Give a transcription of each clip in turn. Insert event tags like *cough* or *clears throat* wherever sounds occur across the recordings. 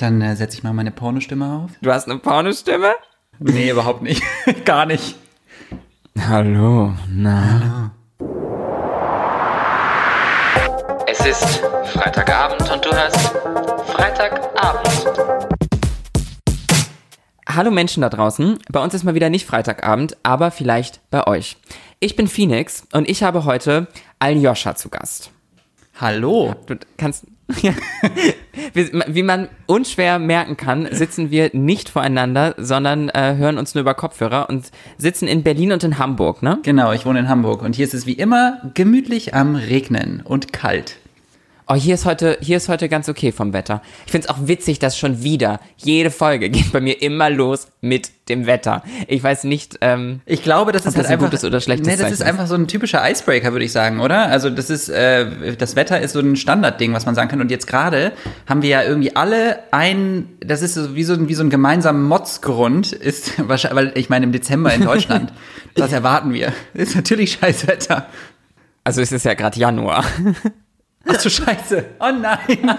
Dann äh, setze ich mal meine Pornostimme auf. Du hast eine Pornostimme? Nee, überhaupt nicht. *laughs* Gar nicht. Hallo, na. Es ist Freitagabend und du hörst Freitagabend. Hallo Menschen da draußen. Bei uns ist mal wieder nicht Freitagabend, aber vielleicht bei euch. Ich bin Phoenix und ich habe heute Aljoscha zu Gast. Hallo. Du kannst. *laughs* Ja. Wie, man unschwer merken kann, sitzen wir nicht voreinander, sondern äh, hören uns nur über Kopfhörer und sitzen in Berlin und in Hamburg, ne? Genau, ich wohne in Hamburg und hier ist es wie immer gemütlich am Regnen und kalt. Oh, hier ist heute, hier ist heute ganz okay vom Wetter. Ich finde es auch witzig, dass schon wieder jede Folge *laughs* geht bei mir immer los mit dem Wetter. Ich weiß nicht, ähm, Ich glaube, das ist halt das ein einfach gutes oder schlechtes Nee, das Zeichen ist einfach so ein typischer Icebreaker, würde ich sagen, oder? Also das ist äh, das Wetter ist so ein Standardding, was man sagen kann. Und jetzt gerade haben wir ja irgendwie alle ein, das ist so wie so ein wie so ein gemeinsamer Motzgrund ist *laughs* wahrscheinlich, weil ich meine im Dezember in Deutschland, *laughs* das erwarten wir. Ist natürlich Scheißwetter. also es ist ja gerade Januar. Ach du Scheiße. Oh nein.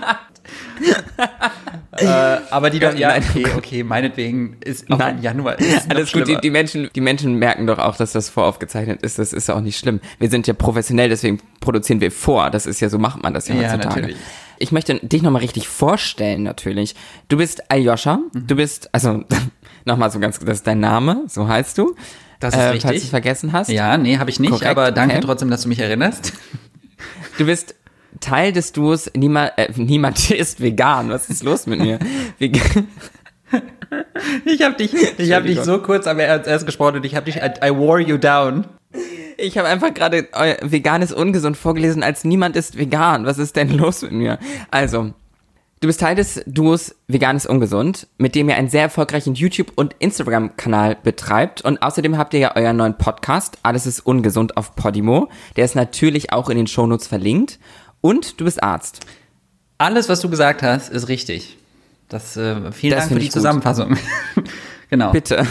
*laughs* äh, aber die dann, ja, Nein. okay, okay, meinetwegen ist auch Nein. im Januar. Alles gut, die, die, Menschen, die Menschen merken doch auch, dass das voraufgezeichnet ist. Das ist ja auch nicht schlimm. Wir sind ja professionell, deswegen produzieren wir vor. Das ist ja, so macht man das ja, Ja, heutzutage. natürlich. Ich möchte dich nochmal richtig vorstellen, natürlich. Du bist Aljoscha. Mhm. Du bist, also, *laughs* nochmal so ganz, das ist dein Name, so heißt du. Das ist äh, richtig. Falls du es vergessen hast. Ja, nee, habe ich nicht, Korrekt, aber danke okay. trotzdem, dass du mich erinnerst. Du bist Teil des Duos Niemand, äh, niemand *laughs* ist vegan. Was ist los mit mir? Vegan. Ich habe dich, ich habe dich so kurz am erst erst gesprochen und ich habe dich, I, I wore you down. Ich habe einfach gerade äh, vegan ist ungesund vorgelesen, als niemand ist vegan. Was ist denn los mit mir? Also, du bist Teil des Duos Vegan ist ungesund, mit dem ihr einen sehr erfolgreichen YouTube- und Instagram-Kanal betreibt. Und außerdem habt ihr ja euren neuen Podcast, Alles ist ungesund auf Podimo. Der ist natürlich auch in den Shownotes verlinkt. Und du bist Arzt. Alles, was du gesagt hast, ist richtig. Das, äh, vielen Das Dank für die. Zusammenfassung. *laughs* genau. Bitte.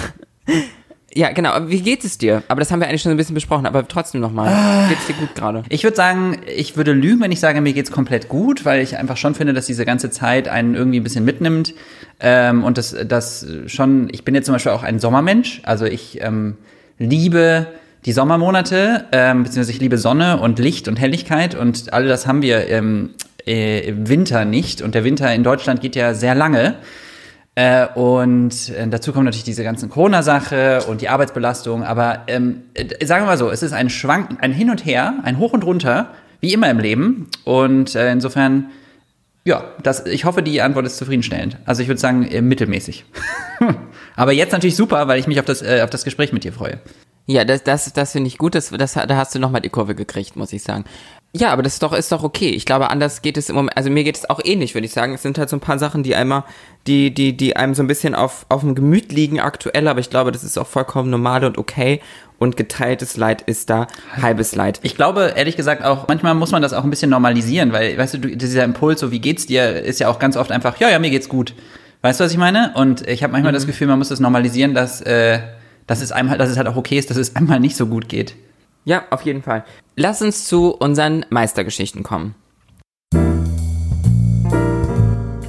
Ja, genau. Wie geht es dir? Aber das haben wir eigentlich schon ein bisschen besprochen, aber trotzdem nochmal. Geht's dir gut gerade? Ich würde sagen, ich würde lügen, wenn ich sage, mir geht's komplett gut, weil ich einfach schon finde, dass diese ganze Zeit einen irgendwie ein bisschen mitnimmt. Ähm, und das, das schon, ich bin jetzt zum Beispiel auch ein Sommermensch. Also ich ähm, liebe die Sommermonate, ähm, beziehungsweise ich liebe Sonne und Licht und Helligkeit und all das haben wir ähm, äh, im Winter nicht. Und der Winter in Deutschland geht ja sehr lange. Äh, und äh, dazu kommt natürlich diese ganzen Corona-Sache und die Arbeitsbelastung. Aber ähm, äh, sagen wir mal so, es ist ein Schwank, ein Hin und Her, ein Hoch und Runter, wie immer im Leben. Und äh, insofern, ja, das, ich hoffe, die Antwort ist zufriedenstellend. Also ich würde sagen, äh, mittelmäßig. *laughs* Aber jetzt natürlich super, weil ich mich auf das, äh, auf das Gespräch mit dir freue. Ja, das, das, das finde ich gut. Das, das, da hast du nochmal die Kurve gekriegt, muss ich sagen. Ja, aber das ist doch, ist doch okay. Ich glaube, anders geht es im Moment, also mir geht es auch ähnlich, würde ich sagen. Es sind halt so ein paar Sachen, die einmal, die, die, die einem so ein bisschen auf, auf dem Gemüt liegen aktuell, aber ich glaube, das ist auch vollkommen normal und okay. Und geteiltes Leid ist da halbes Leid. Ich glaube, ehrlich gesagt, auch manchmal muss man das auch ein bisschen normalisieren, weil, weißt du, du dieser Impuls, so wie geht's dir, ist ja auch ganz oft einfach, ja, ja, mir geht's gut. Weißt du, was ich meine? Und ich habe manchmal das Gefühl, man muss das normalisieren, dass, äh, dass, es einem, halt- dass es halt auch okay ist, dass es einmal nicht so gut geht. Ja, auf jeden Fall. Lass uns zu unseren Meistergeschichten kommen.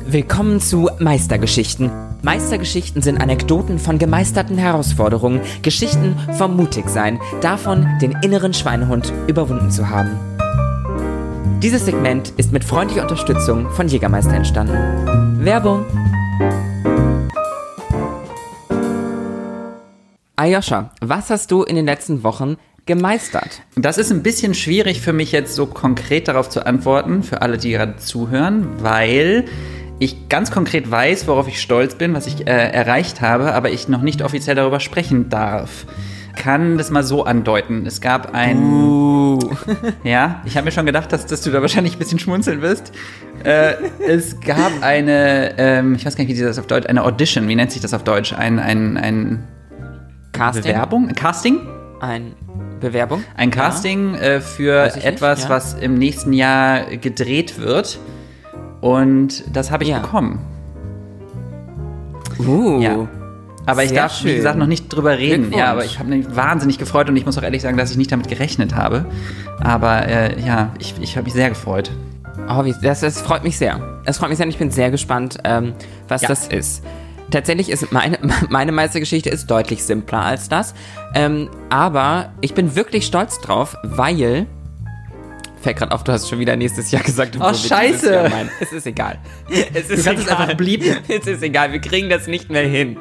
Willkommen zu Meistergeschichten. Meistergeschichten sind Anekdoten von gemeisterten Herausforderungen, Geschichten vom Mutigsein, davon, den inneren Schweinehund überwunden zu haben. Dieses Segment ist mit freundlicher Unterstützung von Jägermeister entstanden. Werbung. Ayosha, was hast du in den letzten Wochen gemeistert? Das ist ein bisschen schwierig für mich jetzt so konkret darauf zu antworten, für alle, die gerade zuhören, weil ich ganz konkret weiß, worauf ich stolz bin, was ich äh, erreicht habe, aber ich noch nicht offiziell darüber sprechen darf. Kann das mal so andeuten. Es gab ein. Ja, ich habe mir schon gedacht, dass, dass du da wahrscheinlich ein bisschen schmunzeln wirst. Äh, es gab eine, ähm, ich weiß gar nicht, wie das auf Deutsch, eine Audition, wie nennt sich das auf Deutsch? Ein, ein, ein Casting? Bewerbung? Ein Casting? Ein Bewerbung? Ein Casting äh, für nicht, etwas, ja. was im nächsten Jahr gedreht wird. Und das habe ich Ja. bekommen. Uh. Ja. Aber ich darf, wie schön. gesagt, noch nicht drüber reden. Ja, aber ich habe mich wahnsinnig gefreut und ich muss auch ehrlich sagen, dass ich nicht damit gerechnet habe. Aber äh, ja, ich, ich habe mich sehr gefreut. Oh, wie, das, das freut mich sehr. Es freut mich sehr, und ich bin sehr gespannt, ähm, was Ja. das ist. Tatsächlich ist meine, *laughs* meine Meistergeschichte ist deutlich simpler als das. Ähm, aber ich bin wirklich stolz drauf, weil. Fällt gerade auf, du hast schon wieder nächstes Jahr gesagt. dieses scheiße. Es ist egal. *laughs* Es ist Du kannst es egal. einfach blieben. Es ist egal, wir kriegen das nicht mehr hin.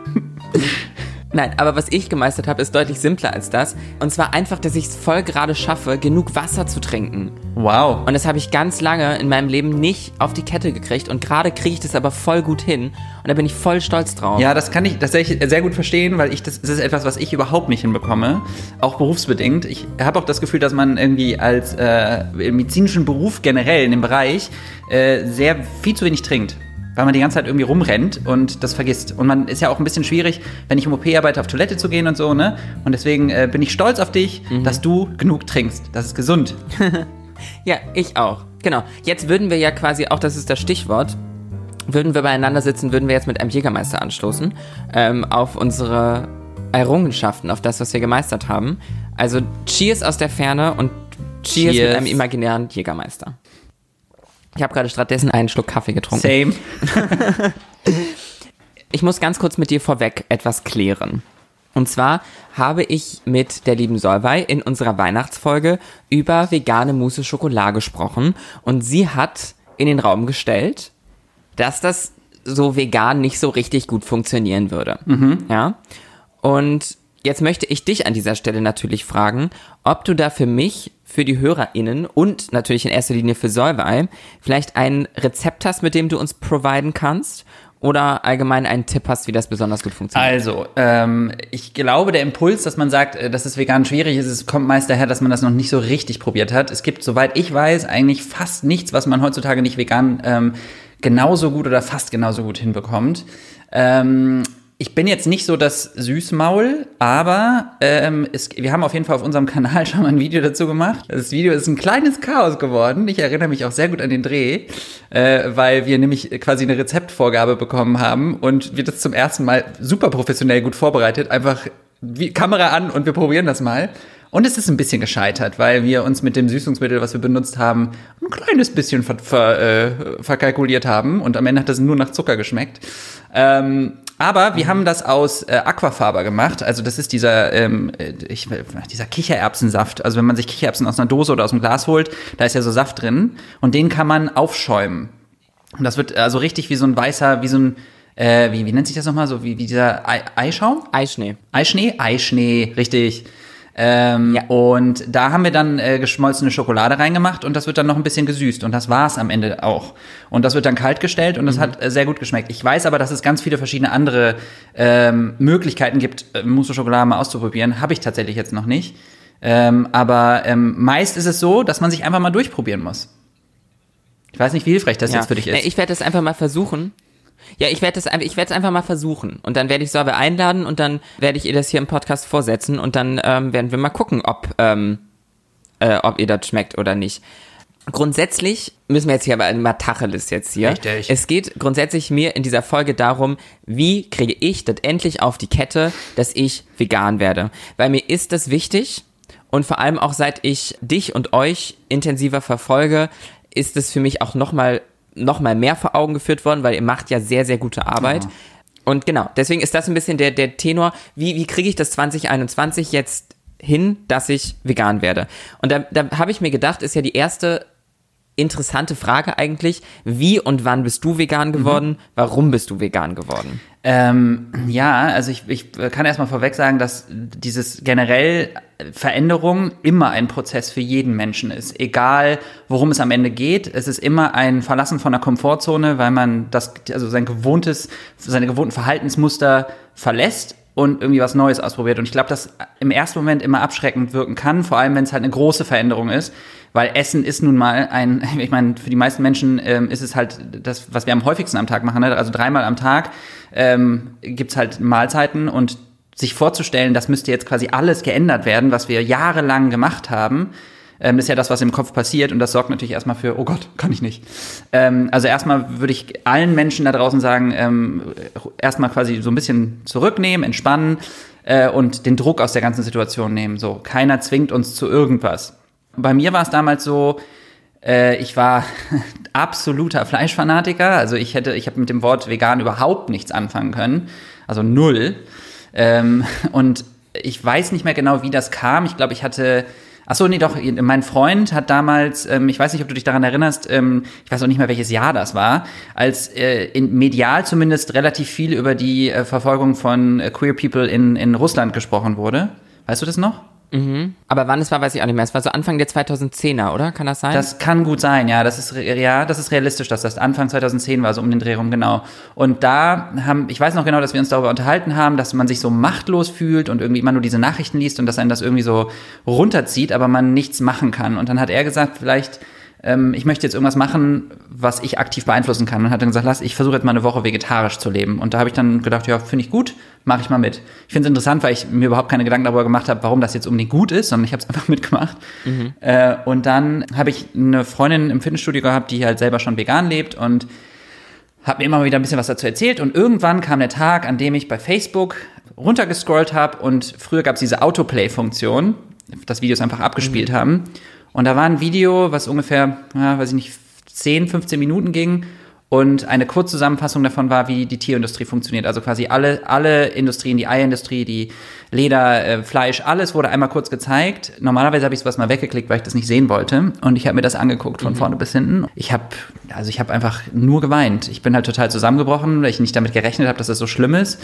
*laughs* Nein, aber was ich gemeistert habe, ist deutlich simpler als das. Und zwar einfach, dass ich es voll gerade schaffe, genug Wasser zu trinken. Wow. Und das habe ich ganz lange in meinem Leben nicht auf die Kette gekriegt. Und gerade kriege ich das aber voll gut hin. Und da bin ich voll stolz drauf. Ja, das kann ich tatsächlich sehr gut verstehen, weil ich das, das ist etwas, was ich überhaupt nicht hinbekomme, auch berufsbedingt. Ich habe auch das Gefühl, dass man irgendwie als äh, medizinischen Beruf generell in dem Bereich äh, sehr viel zu wenig trinkt. Weil man die ganze Zeit irgendwie rumrennt und das vergisst. Und man ist ja auch ein bisschen schwierig, wenn ich im OP arbeite, auf Toilette zu gehen und so, ne? Und deswegen äh, bin ich stolz auf dich, dass du genug trinkst. Das ist gesund. *laughs* Ja, ich auch. Genau. Jetzt würden wir ja quasi, auch das ist das Stichwort, würden wir beieinander sitzen, würden wir jetzt mit einem Jägermeister anstoßen ähm, auf unsere Errungenschaften, auf das, was wir gemeistert haben. Also Cheers aus der Ferne und Cheers, Cheers. mit einem imaginären Jägermeister. Ich habe gerade stattdessen einen Schluck Kaffee getrunken. Same. *laughs* Ich muss ganz kurz mit dir vorweg etwas klären. Und zwar habe ich mit der lieben Solvay in unserer Weihnachtsfolge über vegane Mousse Schokolade gesprochen und sie hat in den Raum gestellt, dass das so vegan nicht so richtig gut funktionieren würde. Ja. Und jetzt möchte ich dich an dieser Stelle natürlich fragen, ob du da für mich, für die HörerInnen und natürlich in erster Linie für Solvay vielleicht ein Rezept hast, mit dem du uns providen kannst oder allgemein einen Tipp hast, wie das besonders gut funktioniert. Also, ähm, ich glaube, der Impuls, dass man sagt, äh, dass es vegan schwierig ist, es kommt meist daher, dass man das noch nicht so richtig probiert hat. Es gibt, soweit ich weiß, eigentlich fast nichts, was man heutzutage nicht vegan ähm, genauso gut oder fast genauso gut hinbekommt. Ähm, ich bin jetzt nicht so das Süßmaul, aber ähm, es, wir haben auf jeden Fall auf unserem Kanal *laughs* schon mal ein Video dazu gemacht. Das Video ist ein kleines Chaos geworden. Ich erinnere mich auch sehr gut an den Dreh, äh, weil wir nämlich quasi eine Rezeptvorgabe bekommen haben und wir das zum ersten Mal super professionell gut vorbereitet. Einfach wie, Kamera an und wir probieren das mal. Und es ist ein bisschen gescheitert, weil wir uns mit dem Süßungsmittel, was wir benutzt haben, ein kleines bisschen ver, ver, äh, verkalkuliert haben und am Ende hat das nur nach Zucker geschmeckt. Ähm, aber wir haben das aus äh, Aquafaber gemacht. Also das ist dieser, ähm, äh, ich, dieser Kichererbsensaft. Also wenn man sich Kichererbsen aus einer Dose oder aus einem Glas holt, da ist ja so Saft drin und den kann man aufschäumen. Und das wird also richtig wie so ein weißer, wie so ein, äh, wie, wie nennt sich das nochmal? So wie, wie dieser Ei Eischaum? Eischnee. Eischnee? Eischnee, richtig. Ähm, Ja. Und da haben wir dann äh, geschmolzene Schokolade reingemacht und das wird dann noch ein bisschen gesüßt. Und das war's am Ende auch. Und das wird dann kalt gestellt und das hat äh, sehr gut geschmeckt. Ich weiß aber, dass es ganz viele verschiedene andere ähm, Möglichkeiten gibt, äh, Mousse Schokolade mal auszuprobieren. Habe ich tatsächlich jetzt noch nicht. Ähm, aber ähm, meist ist es so, dass man sich einfach mal durchprobieren muss. Ich weiß nicht, wie hilfreich das jetzt für dich ist. Ich werde das einfach mal versuchen. Ja, ich werde einfach, ich werde es einfach mal versuchen. Und dann werde ich Sorbe einladen und dann werde ich ihr das hier im Podcast vorsetzen und dann ähm, werden wir mal gucken, ob, ähm, äh, ob ihr das schmeckt oder nicht. Grundsätzlich müssen wir jetzt hier aber mal Tacheles jetzt hier. Richtig. Es geht grundsätzlich mir in dieser Folge darum, wie kriege ich das endlich auf die Kette, dass ich vegan werde. Weil mir ist das wichtig und vor allem auch seit ich dich und euch intensiver verfolge, ist es für mich auch nochmal noch mal mehr vor Augen geführt worden, weil ihr macht ja sehr, sehr gute Arbeit. Und genau, deswegen ist das ein bisschen der, der Tenor, wie, wie kriege ich das 2021 jetzt hin, dass ich vegan werde? Und da, da habe ich mir gedacht, ist ja die erste interessante Frage eigentlich, wie und wann bist du vegan geworden? Warum bist du vegan geworden? Ähm, ja, also ich, ich kann erstmal vorweg sagen, dass dieses generell Veränderung immer ein Prozess für jeden Menschen ist. Egal, worum es am Ende geht. Es ist immer ein Verlassen von der Komfortzone, weil man das, also sein gewohntes, seine gewohnten Verhaltensmuster verlässt und irgendwie was Neues ausprobiert. Und ich glaube, dass im ersten Moment immer abschreckend wirken kann, vor allem wenn es halt eine große Veränderung ist. Weil Essen ist nun mal ein, *laughs* ich meine, für die meisten Menschen ähm, ist es halt das, was wir am häufigsten am Tag machen. Ne? Also dreimal am Tag ähm, gibt's halt Mahlzeiten und sich vorzustellen, das müsste jetzt quasi alles geändert werden, was wir jahrelang gemacht haben, ähm, ist ja das, was im Kopf passiert und das sorgt natürlich erstmal für, oh Gott, *laughs* kann ich nicht. Ähm, also erstmal würde ich allen Menschen da draußen sagen, ähm, erstmal quasi so ein bisschen zurücknehmen, entspannen äh, und den Druck aus der ganzen Situation nehmen. So, keiner zwingt uns zu irgendwas. Bei mir war es damals so, Äh, ich war *laughs* absoluter Fleischfanatiker. Also ich hätte, ich habe mit dem Wort vegan überhaupt nichts anfangen können. Also null. Ähm, *laughs* und ich weiß nicht mehr genau, wie das kam. Ich glaube, ich hatte Ach so, nee, doch, mein Freund hat damals, ähm, ich weiß nicht, ob du dich daran erinnerst, ähm, ich weiß auch nicht mehr, welches Jahr das war, als äh, in, medial zumindest relativ viel über die äh, Verfolgung von äh, Queer People in, in Russland gesprochen wurde. Weißt du das noch? Mhm. Aber wann es war, weiß ich auch nicht mehr. Es war so Anfang der 2010er, oder? Kann das sein? Das kann gut sein, ja. Das ist, ja, das ist realistisch, dass das Anfang 2010 war, so um den Dreh rum, genau. Und da haben, ich weiß noch genau, dass wir uns darüber unterhalten haben, dass man sich so machtlos fühlt und irgendwie immer nur diese Nachrichten liest und dass einen das irgendwie so runterzieht, aber man nichts machen kann. Und dann hat er gesagt, vielleicht ähm, ich möchte jetzt irgendwas machen, was ich aktiv beeinflussen kann. Und hat dann gesagt, lass, ich versuche jetzt mal eine Woche vegetarisch zu leben. Und da habe ich dann gedacht, ja, finde ich gut, mache ich mal mit. Ich finde es interessant, weil ich mir überhaupt keine Gedanken darüber gemacht habe, warum das jetzt unbedingt gut ist, sondern ich habe es *laughs* einfach mitgemacht. Mhm. Äh, und dann habe ich eine Freundin im Fitnessstudio gehabt, die halt selber schon vegan lebt und habe mir immer wieder ein bisschen was dazu erzählt. Und irgendwann kam der Tag, an dem ich bei Facebook runtergescrollt habe und früher gab es diese Autoplay-Funktion, dass Videos einfach abgespielt mhm. haben. Und da war ein Video, was ungefähr, ja, weiß ich nicht, 10, 15 Minuten ging. Und eine Kurzzusammenfassung davon war, wie die Tierindustrie funktioniert. Also quasi alle, alle Industrien, die Eierindustrie, die Leder, äh, Fleisch, alles wurde einmal kurz gezeigt. Normalerweise habe ich sowas mal weggeklickt, weil ich das nicht sehen wollte. Und ich habe mir das angeguckt von mhm. vorne bis hinten. Ich habe, also ich habe einfach nur geweint. Ich bin halt total zusammengebrochen, weil ich nicht damit gerechnet habe, dass das so schlimm ist.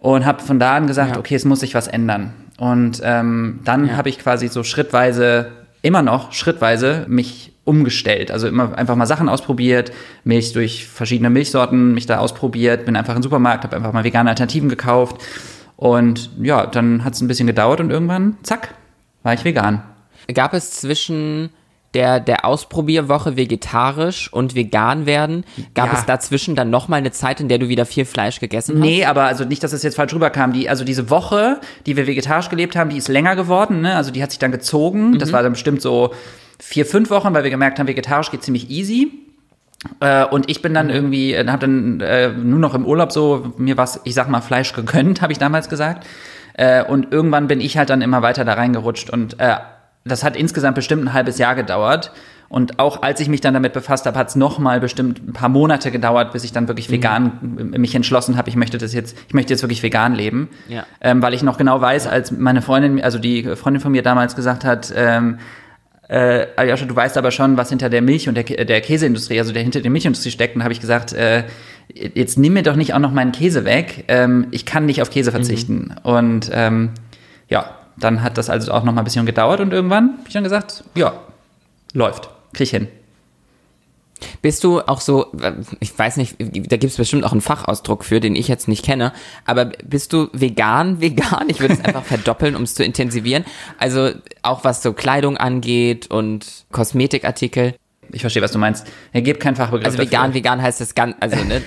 Und habe von da an gesagt, ja. okay, es muss sich was ändern. Und ähm, dann ja. habe ich quasi so schrittweise immer noch schrittweise mich umgestellt. Also immer einfach mal Sachen ausprobiert, Milch durch verschiedene Milchsorten, mich da ausprobiert, bin einfach im Supermarkt, habe einfach mal vegane Alternativen gekauft. Und ja, dann hat es ein bisschen gedauert und irgendwann, zack, war ich vegan. Gab es zwischen der, der Ausprobierwoche vegetarisch und vegan werden, gab ja. es dazwischen dann nochmal eine Zeit, in der du wieder viel Fleisch gegessen hast? Nee, aber also nicht, dass es jetzt falsch rüberkam. Die, also diese Woche, die wir vegetarisch gelebt haben, die ist länger geworden, ne? Also die hat sich dann gezogen. Mhm. Das war dann bestimmt so vier, fünf Wochen, weil wir gemerkt haben, vegetarisch geht ziemlich easy. Äh, und ich bin dann mhm. irgendwie, äh, habe dann äh, nur noch im Urlaub so mir was, ich sag mal, Fleisch gegönnt, *laughs* habe ich damals gesagt. Äh, und irgendwann bin ich halt dann immer weiter da reingerutscht und äh, das hat insgesamt bestimmt ein halbes Jahr gedauert. Und auch als ich mich dann damit befasst habe, hat es noch mal bestimmt ein paar Monate gedauert, bis ich dann wirklich mhm. vegan mich entschlossen habe, ich möchte das jetzt, ich möchte jetzt wirklich vegan leben. Ja. Ähm, weil ich noch genau weiß, als meine Freundin, also die Freundin von mir damals gesagt hat, ähm, äh, Aljoscha, du weißt aber schon, was hinter der Milch und der, der Käseindustrie, also der hinter der Milchindustrie steckt. Und habe ich gesagt, äh, jetzt nimm mir doch nicht auch noch meinen Käse weg. Ähm, ich kann nicht auf Käse verzichten. Mhm. Und ähm, ja, dann hat das also auch noch mal ein bisschen gedauert und irgendwann habe ich dann gesagt, ja, läuft, krieg ich hin. Bist du auch so, ich weiß nicht, da gibt es bestimmt auch einen Fachausdruck für, den ich jetzt nicht kenne, aber bist du vegan, *laughs* vegan? Ich würde es einfach verdoppeln, um es zu intensivieren. Also auch was so Kleidung angeht und Kosmetikartikel. Ich verstehe, was du meinst. Er gibt keinen Fachbegriff. Also vegan, dafür. vegan heißt das ganz, also ne,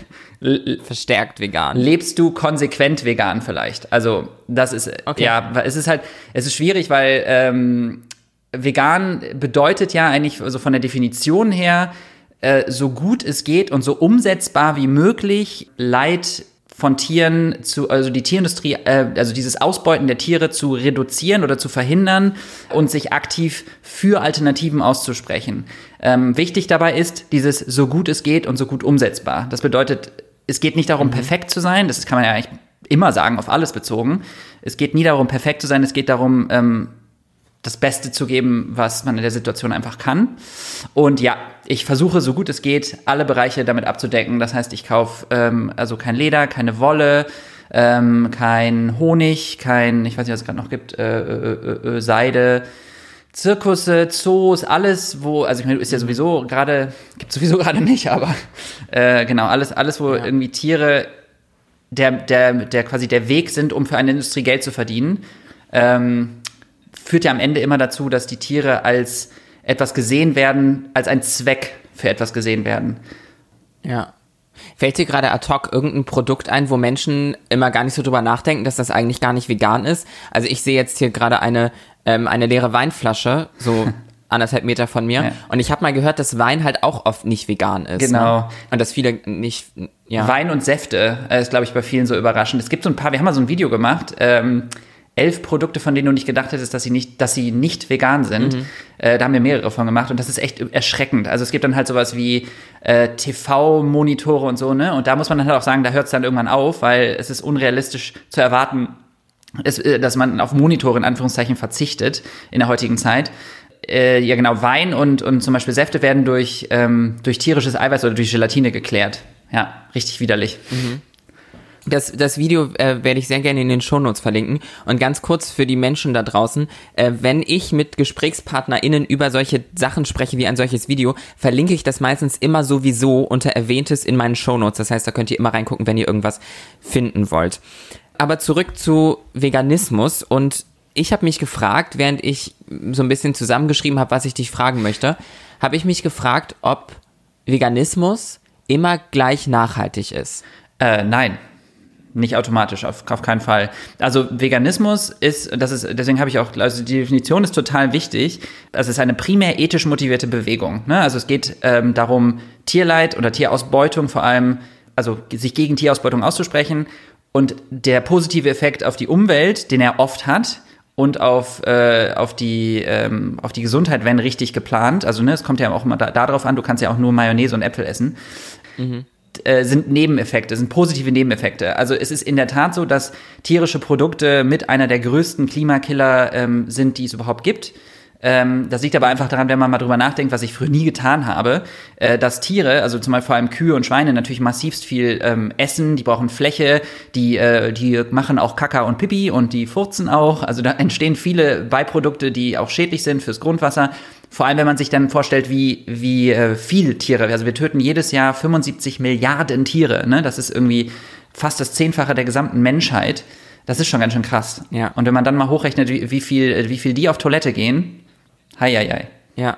*laughs* verstärkt vegan. Lebst du konsequent vegan vielleicht? Also das ist okay. ja, es ist halt, es ist schwierig, weil ähm, vegan bedeutet ja eigentlich also von der Definition her äh, so gut es geht und so umsetzbar wie möglich Leid von Tieren zu, also die Tierindustrie, äh, also dieses Ausbeuten der Tiere zu reduzieren oder zu verhindern und sich aktiv für Alternativen auszusprechen. Ähm, wichtig dabei ist dieses so gut es geht und so gut umsetzbar. Das bedeutet, es geht nicht darum, mhm. perfekt zu sein, das kann man ja eigentlich immer sagen, auf alles bezogen. Es geht nie darum, perfekt zu sein, es geht darum, ähm, das Beste zu geben, was man in der Situation einfach kann. Und ja, ich versuche so gut es geht, alle Bereiche damit abzudecken. Das heißt, ich kaufe ähm, also kein Leder, keine Wolle, ähm, kein Honig, kein, ich weiß nicht, was es gerade noch gibt, äh, äh, äh, äh, Seide, Zirkusse, Zoos, alles, wo, also ich meine, ist ja sowieso gerade, gibt sowieso gerade nicht, aber äh, genau, alles, alles, wo ja. irgendwie Tiere der, der, der quasi der Weg sind, um für eine Industrie Geld zu verdienen, ähm, führt ja am Ende immer dazu, dass die Tiere als etwas gesehen werden, als ein Zweck für etwas gesehen werden. Ja. Fällt dir gerade ad hoc irgendein Produkt ein, wo Menschen immer gar nicht so drüber nachdenken, dass das eigentlich gar nicht vegan ist? Also ich sehe jetzt hier gerade eine, ähm, eine leere Weinflasche, so *laughs* anderthalb Meter von mir. Ja. Und ich habe mal gehört, dass Wein halt auch oft nicht vegan ist. Genau. Ne? Und dass viele nicht, ja. Wein und Säfte äh, ist, glaube ich, bei vielen so überraschend. Es gibt so ein paar, wir haben mal so ein Video gemacht, ähm, elf Produkte, von denen du nicht gedacht hättest, dass sie nicht, dass sie nicht vegan sind. Äh, da haben wir mehrere von gemacht und das ist echt erschreckend. Also es gibt dann halt sowas wie äh, TV-Monitore und so, ne? Und da muss man dann halt auch sagen, da hört es dann irgendwann auf, weil es ist unrealistisch zu erwarten, es, äh, dass man auf Monitore in Anführungszeichen verzichtet in der heutigen Zeit. Äh, ja genau, Wein und, und zum Beispiel Säfte werden durch, ähm, durch tierisches Eiweiß oder durch Gelatine geklärt. Ja, richtig widerlich. Das, das Video äh, werde ich sehr gerne in den Shownotes verlinken. Und ganz kurz für die Menschen da draußen, äh, wenn ich mit GesprächspartnerInnen über solche Sachen spreche wie ein solches Video, verlinke ich das meistens immer sowieso unter Erwähntes in meinen Shownotes. Das heißt, da könnt ihr immer reingucken, wenn ihr irgendwas finden wollt. Aber zurück zu Veganismus und ich habe mich gefragt, während ich so ein bisschen zusammengeschrieben habe, was ich dich fragen möchte, habe ich mich gefragt, ob Veganismus immer gleich nachhaltig ist. Äh, nein. Nicht automatisch, auf, auf keinen Fall. Also Veganismus ist, das ist, deswegen habe ich auch, also die Definition ist total wichtig. Es ist eine primär ethisch motivierte Bewegung. Ne? Also es geht ähm, darum, Tierleid oder Tierausbeutung vor allem, also sich gegen Tierausbeutung auszusprechen und der positive Effekt auf die Umwelt, den er oft hat, und auf, äh, auf, die, ähm, auf die Gesundheit, wenn richtig geplant. Also ne, es kommt ja auch immer da, darauf an, du kannst ja auch nur Mayonnaise und Äpfel essen äh, sind Nebeneffekte, sind positive Nebeneffekte. Also es ist in der Tat so, dass tierische Produkte mit einer der größten Klimakiller ähm, sind, die es überhaupt gibt. Ähm, das liegt aber einfach daran, wenn man mal drüber nachdenkt, was ich früher nie getan habe, äh, dass Tiere, also zum Beispiel vor allem Kühe und Schweine, natürlich massivst viel ähm, essen, die brauchen Fläche, die, äh, die machen auch Kaka und Pipi und die furzen auch. Also da *laughs* entstehen viele Beiprodukte, die auch schädlich sind fürs Grundwasser. Vor allem, wenn man sich dann vorstellt, wie, wie äh, viel Tiere, also wir töten jedes Jahr 75 Milliarden Tiere, ne? Das ist irgendwie fast das Zehnfache der gesamten Menschheit. Das ist schon ganz schön krass. Ja. Und wenn man dann mal hochrechnet, wie, wie, viel, wie viel die auf Toilette gehen, hei, hei, hei. Ja.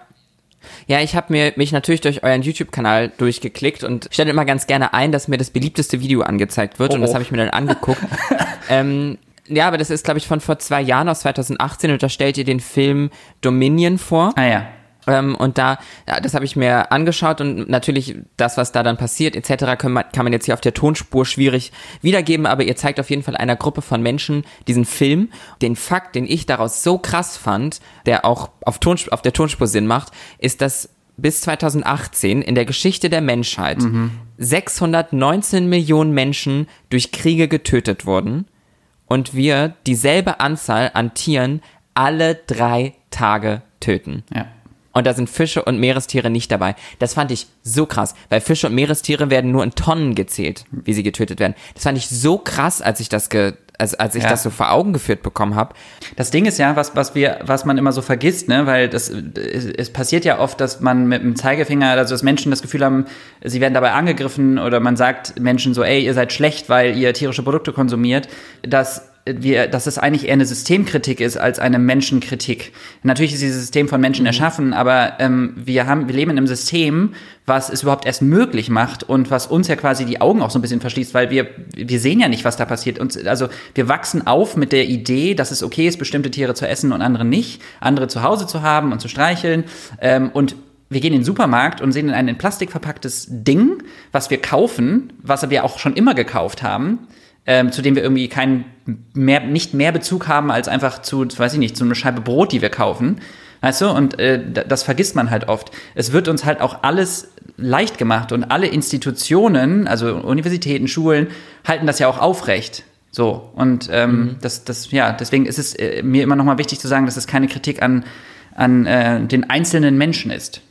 Ja, ich habe mir mich natürlich durch euren YouTube-Kanal durchgeklickt und stelle immer ganz gerne ein, dass mir das beliebteste Video angezeigt wird Oh, und das oh. habe ich mir dann angeguckt. *laughs* ähm, ja, aber das ist, glaube ich, von vor zwei Jahren aus 2018 und da stellt ihr den Film Dominion vor. Ah ja. Ähm, und da, das habe ich mir angeschaut und natürlich das, was da dann passiert, etc., kann man, kann man jetzt hier auf der Tonspur schwierig wiedergeben, aber ihr zeigt auf jeden Fall einer Gruppe von Menschen diesen Film. Den Fakt, den ich daraus so krass fand, der auch auf, Tonsp auf der Tonspur Sinn macht, ist, dass bis 2018 in der Geschichte der Menschheit 619 Millionen Menschen durch Kriege getötet wurden und wir dieselbe Anzahl an Tieren alle drei Tage töten. Ja. Und da sind Fische und Meerestiere nicht dabei. Das fand ich so krass, weil Fische und Meerestiere werden nur in Tonnen gezählt, wie sie getötet werden. Das fand ich so krass, als ich das ge als, als ich Ja. das so vor Augen geführt bekommen habe. Das Ding ist ja, was, was wir, was man immer so vergisst, ne, weil das, es, es passiert ja oft, dass man mit dem Zeigefinger, also dass Menschen das Gefühl haben, sie werden dabei angegriffen oder man sagt Menschen so, ey, ihr seid schlecht, weil ihr tierische Produkte konsumiert, dass wir, dass es eigentlich eher eine Systemkritik ist als eine Menschenkritik. Natürlich ist dieses System von Menschen erschaffen, aber ähm, wir haben, wir leben in einem System, was es überhaupt erst möglich macht und was uns ja quasi die Augen auch so ein bisschen verschließt, weil wir, wir sehen ja nicht, was da passiert. Und also wir wachsen auf mit der Idee, dass es okay ist, bestimmte Tiere zu essen und andere nicht, andere zu Hause zu haben und zu streicheln. Ähm, und wir gehen in den Supermarkt und sehen ein in Plastik verpacktes Ding, was wir kaufen, was wir auch schon immer gekauft haben, ähm, zu dem wir irgendwie keinen mehr, nicht mehr Bezug haben als einfach zu, weiß ich nicht, zu einer Scheibe Brot, die wir kaufen. Weißt du, und äh, das vergisst man halt oft. Es wird uns halt auch alles leicht gemacht und alle Institutionen, also Universitäten, Schulen, halten das ja auch aufrecht. So, und ähm, das, das, ja, deswegen ist es äh, mir immer nochmal wichtig zu sagen, dass es keine Kritik an, an äh, den einzelnen Menschen ist.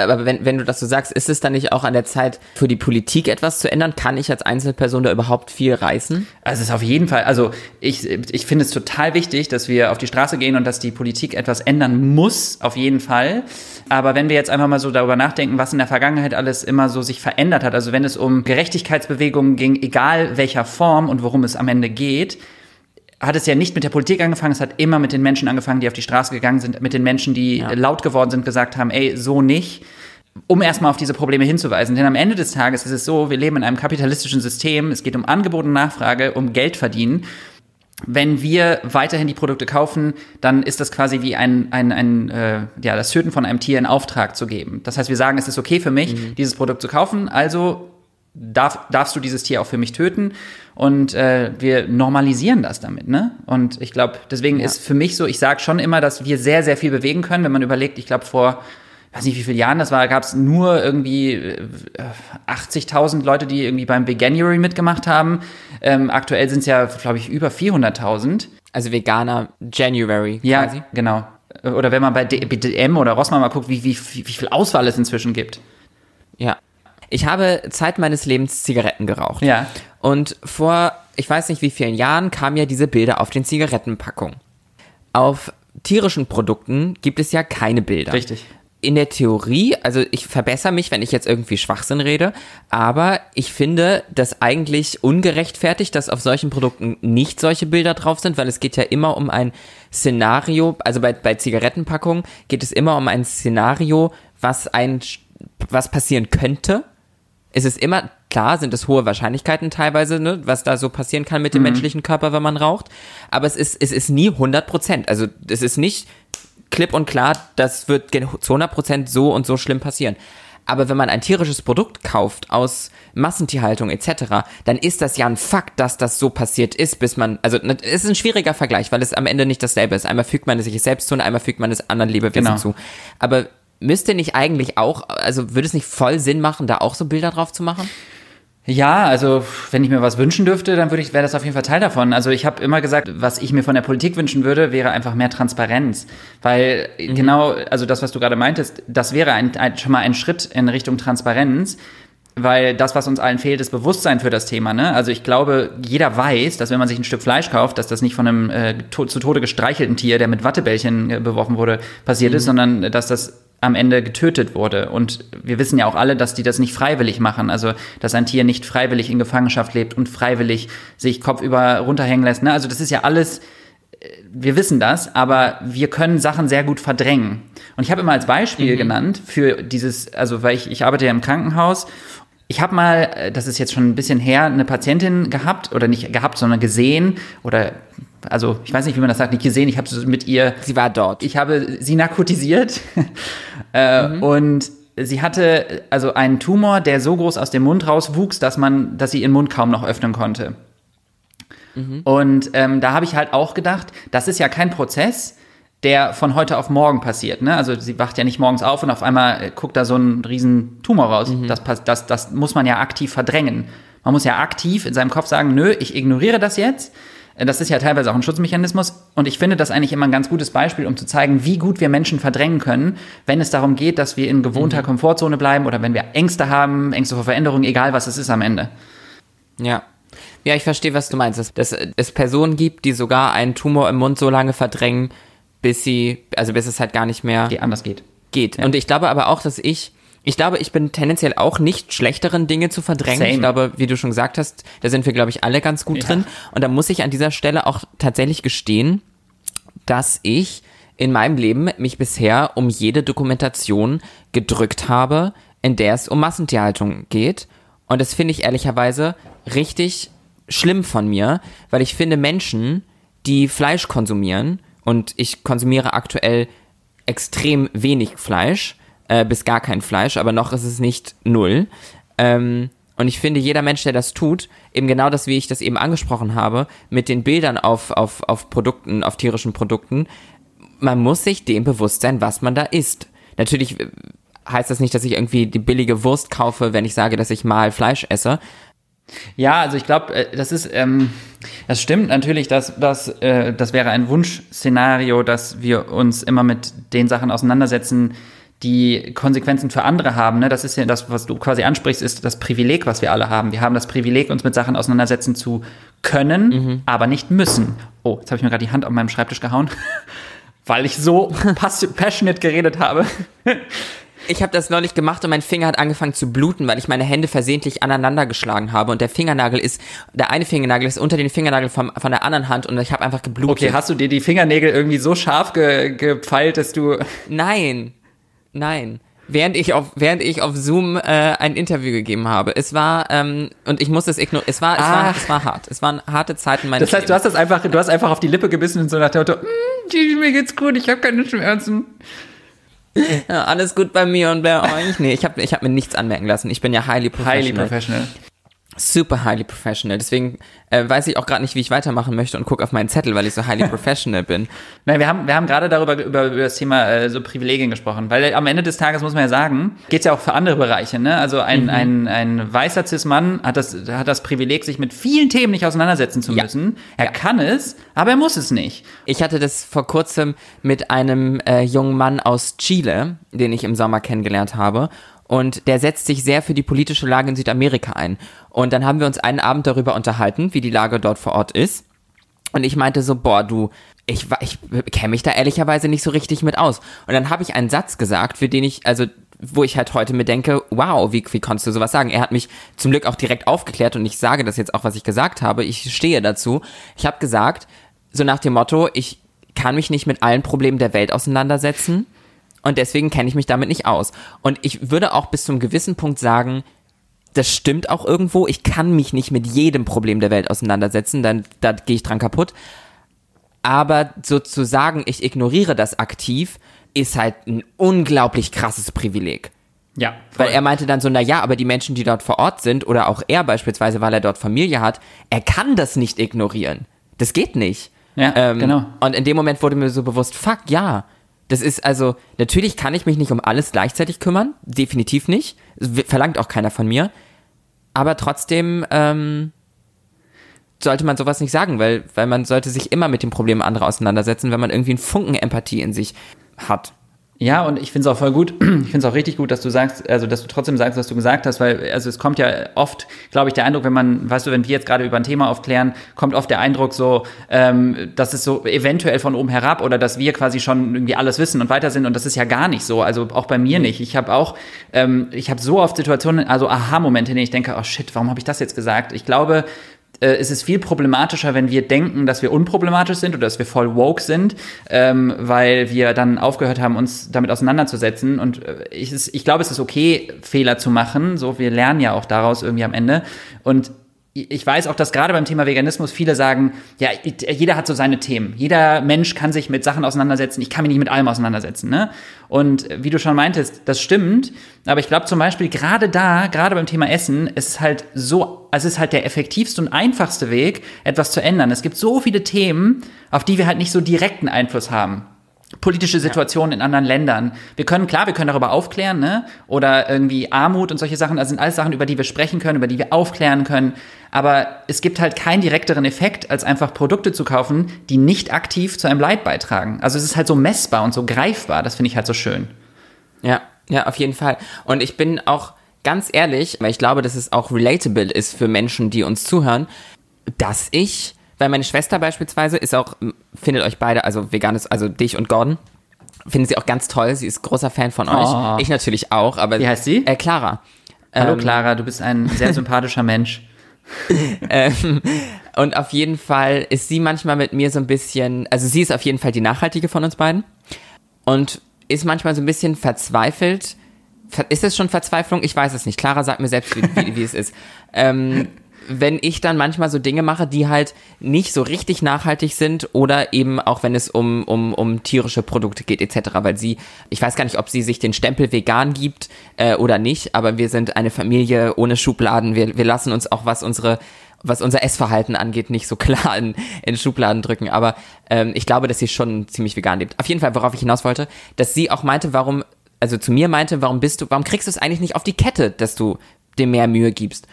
Aber wenn, wenn du das so sagst, ist es dann nicht auch an der Zeit, für die Politik etwas zu ändern? Kann ich als Einzelperson da überhaupt viel reißen? Also es ist auf jeden Fall, also ich, ich finde es total wichtig, dass wir auf die Straße gehen und dass die Politik etwas ändern muss, auf jeden Fall. Aber wenn wir jetzt einfach mal so darüber nachdenken, was in der Vergangenheit alles immer so sich verändert hat, also wenn es um Gerechtigkeitsbewegungen ging, egal welcher Form und worum es am Ende geht, hat es ja nicht mit der Politik angefangen, es hat immer mit den Menschen angefangen, die auf die Straße gegangen sind, mit den Menschen, die Ja. laut geworden sind, gesagt haben, ey, so nicht, um erstmal auf diese Probleme hinzuweisen. Denn am Ende des Tages ist es so, wir leben in einem kapitalistischen System, es geht um Angebot und Nachfrage, um Geld verdienen. Wenn wir weiterhin die Produkte kaufen, dann ist das quasi wie ein, ein, ein äh, ja, das Töten von einem Tier in Auftrag zu geben. Das heißt, wir sagen, es ist okay für mich, dieses Produkt zu kaufen, also darf, darfst du dieses Tier auch für mich töten. Und äh, wir normalisieren das damit, ne? Und ich glaube, deswegen Ja. ist für mich so, ich sage schon immer, dass wir sehr, sehr viel bewegen können, wenn man überlegt, ich glaube vor weiß nicht wie viele Jahren das war, gab es nur irgendwie äh, 80.000 Leute, die irgendwie beim Veganuary mitgemacht haben. Ähm, aktuell sind es ja, glaube ich, über 400.000. Also Veganer January Ja, quasi. genau. Oder wenn man bei D- BDM oder Rossmann mal guckt, wie, wie, wie viel Auswahl es inzwischen gibt. Ich habe Zeit meines Lebens Zigaretten geraucht. Ja. Und vor, ich weiß nicht wie vielen Jahren, kamen ja diese Bilder auf den Zigarettenpackungen. Auf tierischen Produkten gibt es ja keine Bilder. Richtig. In der Theorie, also ich verbessere mich, wenn ich jetzt irgendwie Schwachsinn rede, aber ich finde das eigentlich ungerechtfertigt, dass auf solchen Produkten nicht solche Bilder drauf sind, weil es geht ja immer um ein Szenario, also bei, bei Zigarettenpackungen geht es immer um ein Szenario, was ein, was passieren könnte es ist immer, klar sind es hohe Wahrscheinlichkeiten teilweise, ne, was da so passieren kann mit dem menschlichen Körper, wenn man raucht. Aber es ist, es ist nie 100 Prozent. Also es ist nicht klipp und klar, das wird zu 100 Prozent so und so schlimm passieren. Aber wenn man ein tierisches Produkt kauft aus Massentierhaltung etc., dann ist das ja ein Fakt, dass das so passiert ist, bis man, also ne, es ist ein schwieriger Vergleich, weil es am Ende nicht dasselbe ist. Einmal fügt man es sich selbst zu und einmal fügt man es anderen Lebewesen Genau. zu. Aber müsste nicht eigentlich auch, also würde es nicht voll Sinn machen, da auch so Bilder drauf zu machen? Ja, also wenn ich mir was wünschen dürfte, dann würde ich, wäre das auf jeden Fall Teil davon. Also ich habe immer gesagt, was ich mir von der Politik wünschen würde, wäre einfach mehr Transparenz. Weil genau, also das, was du gerade meintest, das wäre ein, ein, schon mal ein Schritt in Richtung Transparenz. Weil das, was uns allen fehlt, ist Bewusstsein für das Thema. Ne? Also ich glaube, jeder weiß, dass wenn man sich ein Stück Fleisch kauft, dass das nicht von einem äh, to zu Tode gestreichelten Tier, der mit Wattebällchen äh, beworfen wurde, passiert ist, sondern dass das am Ende getötet wurde. Und wir wissen ja auch alle, dass die das nicht freiwillig machen. Also, dass ein Tier nicht freiwillig in Gefangenschaft lebt und freiwillig sich kopfüber runterhängen lässt. Ne? Also, das ist ja alles, äh, wir wissen das, aber wir können Sachen sehr gut verdrängen. Und ich habe immer als Beispiel genannt für dieses, also, weil ich, ich arbeite ja im Krankenhaus ich habe mal, äh, das ist jetzt schon ein bisschen her, eine Patientin gehabt oder nicht gehabt, sondern gesehen oder also ich weiß nicht, wie man das sagt, nicht gesehen. Ich habe mit ihr, Sie war dort. ich habe sie narkotisiert *laughs* äh, und sie hatte also einen Tumor, der so groß aus dem Mund rauswuchs, dass man, dass sie ihren Mund kaum noch öffnen konnte. Und ähm, da habe ich halt auch gedacht, das ist ja kein Prozess, der von heute auf morgen passiert. Ne? Also sie wacht ja nicht morgens auf und auf einmal äh, guckt da so ein riesen Tumor raus. Das, pass- das, das muss man ja aktiv verdrängen. Man muss ja aktiv in seinem Kopf sagen, nö, ich ignoriere das jetzt. Äh, Das ist ja teilweise auch ein Schutzmechanismus. Und ich finde das eigentlich immer ein ganz gutes Beispiel, um zu zeigen, wie gut wir Menschen verdrängen können, wenn es darum geht, dass wir in gewohnter Komfortzone bleiben oder wenn wir Ängste haben, Ängste vor Veränderung, egal was es ist am Ende. Ja. Ja, ich verstehe, was du meinst. Dass, dass es Personen gibt, die sogar einen Tumor im Mund so lange verdrängen, bis sie, also bis es halt gar nicht mehr Die anders geht. geht. Und ich glaube aber auch, dass ich, ich glaube, ich bin tendenziell auch nicht schlechteren Dinge zu verdrängen. Same. Ich glaube, wie du schon gesagt hast, da sind wir, glaube ich, alle ganz gut Ja. drin. Und da muss ich an dieser Stelle auch tatsächlich gestehen, dass ich in meinem Leben mich bisher um jede Dokumentation gedrückt habe, in der es um Massentierhaltung geht. Und das finde ich ehrlicherweise richtig schlimm von mir, weil ich finde Menschen, die Fleisch konsumieren, und ich konsumiere aktuell extrem wenig Fleisch, äh, bis gar kein Fleisch, aber noch ist es nicht null. Ähm, und ich finde, jeder Mensch, der das tut, eben genau das, wie ich das eben angesprochen habe, mit den Bildern auf, auf, auf Produkten, auf tierischen Produkten, man muss sich dem bewusst sein, was man da isst. Natürlich äh, heißt das nicht, dass ich irgendwie die billige Wurst kaufe, wenn ich sage, dass ich mal Fleisch esse. Ja, also ich glaube, äh, das ist, ähm, das stimmt natürlich, dass das, äh, das wäre ein Wunschszenario, dass wir uns immer mit den Sachen auseinandersetzen, die Konsequenzen für andere haben. Ne? Das ist ja das, was du quasi ansprichst, ist das Privileg, was wir alle haben. Wir haben das Privileg, uns mit Sachen auseinandersetzen zu können, aber nicht müssen. Oh, jetzt habe ich mir gerade die Hand auf meinem Schreibtisch gehauen, *laughs* weil ich so pass- *laughs* passionate geredet habe. Ich habe das neulich gemacht und mein Finger hat angefangen zu bluten, weil ich meine Hände versehentlich aneinander geschlagen habe und der Fingernagel ist, der eine Fingernagel ist unter den Fingernagel vom, von der anderen Hand und ich habe einfach geblutet. Okay, hast du dir die Fingernägel irgendwie so scharf ge gepfeilt, dass du Nein, nein. Während ich auf, während ich auf Zoom äh, ein Interview gegeben habe. Es war, ähm, und ich muss es ignorieren, es war, es war, Ah. es war hart. Es waren harte Zeiten meines Das heißt, du hast das einfach, du hast einfach auf die Lippe gebissen und so nach dem Motto, "Mm, mir geht's gut, ich habe keine Schmerzen. Ja, alles gut bei mir und bei euch. Nee, ich habe ich hab mir nichts anmerken lassen. Ich bin ja highly professional. Highly professional. Super highly professional. Deswegen äh, weiß ich auch gerade nicht, wie ich weitermachen möchte und gucke auf meinen Zettel, weil ich so highly *laughs* professional bin. Nein, wir haben, wir haben gerade darüber über, über das Thema äh, so Privilegien gesprochen, weil am Ende des Tages muss man ja sagen, geht's ja auch für andere Bereiche. Ne? Also ein, Mhm. ein, ein weißer Cis-Mann hat das, hat das Privileg, sich mit vielen Themen nicht auseinandersetzen zu Ja. müssen. Er kann es, aber er muss es nicht. Ich hatte das vor kurzem mit einem äh, jungen Mann aus Chile, den ich im Sommer kennengelernt habe. Und der setzt sich sehr für die politische Lage in Südamerika ein. Und dann haben wir uns einen Abend darüber unterhalten, wie die Lage dort vor Ort ist. Und ich meinte so, boah, du, ich, ich kenne mich da ehrlicherweise nicht so richtig mit aus. Und dann habe ich einen Satz gesagt, für den ich, also, wo ich halt heute mir denke, wow, wie, wie konntest du sowas sagen? Er hat mich zum Glück auch direkt aufgeklärt und ich sage das jetzt auch, was ich gesagt habe. Ich stehe dazu. Ich habe gesagt, so nach dem Motto, ich kann mich nicht mit allen Problemen der Welt auseinandersetzen und deswegen kenne ich mich damit nicht aus. Und ich würde auch bis zum gewissen Punkt sagen, das stimmt auch irgendwo. Ich kann mich nicht mit jedem Problem der Welt auseinandersetzen, dann da gehe ich dran kaputt. Aber sozusagen, ich ignoriere das aktiv, ist halt ein unglaublich krasses Privileg. Ja, Weil er meinte dann so, na ja, aber die Menschen, die dort vor Ort sind, oder auch er beispielsweise, weil er dort Familie hat, er kann das nicht ignorieren. Das geht nicht. Ja, ähm, genau. Und in dem Moment wurde mir so bewusst, fuck, ja. Das ist also, natürlich kann ich mich nicht um alles gleichzeitig kümmern, definitiv nicht. Verlangt auch keiner von mir. Aber trotzdem ähm, sollte man sowas nicht sagen, weil, weil man sollte sich immer mit den Problemen anderer auseinandersetzen, wenn man irgendwie einen Funken Empathie in sich hat. Ja, und ich finde es auch voll gut. *clears throat* Ich finde es auch richtig gut, dass du sagst, also dass du trotzdem sagst, was du gesagt hast, weil also es kommt ja oft, glaube ich, der Eindruck, wenn man, weißt du, wenn wir jetzt gerade über ein Thema aufklären, kommt oft der Eindruck so, ähm, dass es so eventuell von oben herab oder dass wir quasi schon irgendwie alles wissen und weiter sind und das ist ja gar nicht so. Also auch bei mir nicht. Ich habe auch, ähm, ich habe so oft Situationen, also Aha-Momente, in denen ich denke, oh shit, warum habe ich das jetzt gesagt? Ich glaube, äh, es ist viel problematischer, wenn wir denken, dass wir unproblematisch sind oder dass wir voll woke sind, ähm, weil wir dann aufgehört haben, uns damit auseinanderzusetzen. Und äh, ich, ich glaube, es ist okay, Fehler zu machen. So, wir lernen ja auch daraus irgendwie am Ende. Und ich weiß auch, dass gerade beim Thema Veganismus viele sagen, ja, jeder hat so seine Themen. Jeder Mensch kann sich mit Sachen auseinandersetzen. Ich kann mich nicht mit allem auseinandersetzen. Ne? Und wie du schon meintest, das stimmt. Aber ich glaube zum Beispiel gerade da, gerade beim Thema Essen, ist halt so, es ist halt der effektivste und einfachste Weg, etwas zu ändern. Es gibt so viele Themen, auf die wir halt nicht so direkten Einfluss haben politische Situationen in anderen Ländern. Wir können, klar, wir können darüber aufklären, ne? Oder irgendwie Armut und solche Sachen. Das sind alles Sachen, über die wir sprechen können, über die wir aufklären können. Aber es gibt halt keinen direkteren Effekt, als einfach Produkte zu kaufen, die nicht aktiv zu einem Leid beitragen. Also es ist halt so messbar und so greifbar. Das finde ich halt so schön. Ja, ja, auf jeden Fall. Und ich bin auch ganz ehrlich, weil ich glaube, dass es auch relatable ist für Menschen, die uns zuhören, dass ich, weil meine Schwester beispielsweise ist auch, findet euch beide, also veganes, also dich und Gordon, findet sie auch ganz toll. Sie ist großer Fan von euch. Oh. Ich natürlich auch, aber. Wie heißt sie? Äh, Clara. Hallo Ähm, Clara, du bist ein sehr sympathischer Mensch. *laughs* Ähm, und auf jeden Fall ist sie manchmal mit mir so ein bisschen, also sie ist auf jeden Fall die nachhaltige von uns beiden und ist manchmal so ein bisschen verzweifelt. Ver- Ist es schon Verzweiflung? Ich weiß es nicht. Clara sagt mir selbst, wie, wie, wie es ist. *laughs* Ähm, wenn ich dann manchmal so Dinge mache, die halt nicht so richtig nachhaltig sind oder eben auch wenn es um, um, um tierische Produkte geht etc., weil sie, ich weiß gar nicht, ob sie sich den Stempel vegan gibt äh, oder nicht, aber wir sind eine Familie ohne Schubladen. Wir, wir lassen uns auch, was unsere was unser Essverhalten angeht, nicht so *laughs* klar in, in Schubladen drücken. Aber ähm, ich glaube, dass sie schon ziemlich vegan lebt. Auf jeden Fall, worauf ich hinaus wollte, dass sie auch meinte, warum, also zu mir meinte, warum bist du, warum kriegst du es eigentlich nicht auf die Kette, dass du dir mehr Mühe gibst?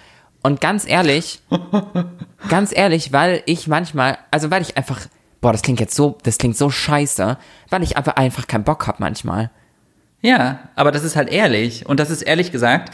Und ganz ehrlich, *laughs* ganz ehrlich, weil ich manchmal, also weil ich einfach, boah, das klingt jetzt so, das klingt so scheiße, weil ich einfach einfach keinen Bock hab manchmal. Ja, aber das ist halt ehrlich. Und das ist ehrlich gesagt,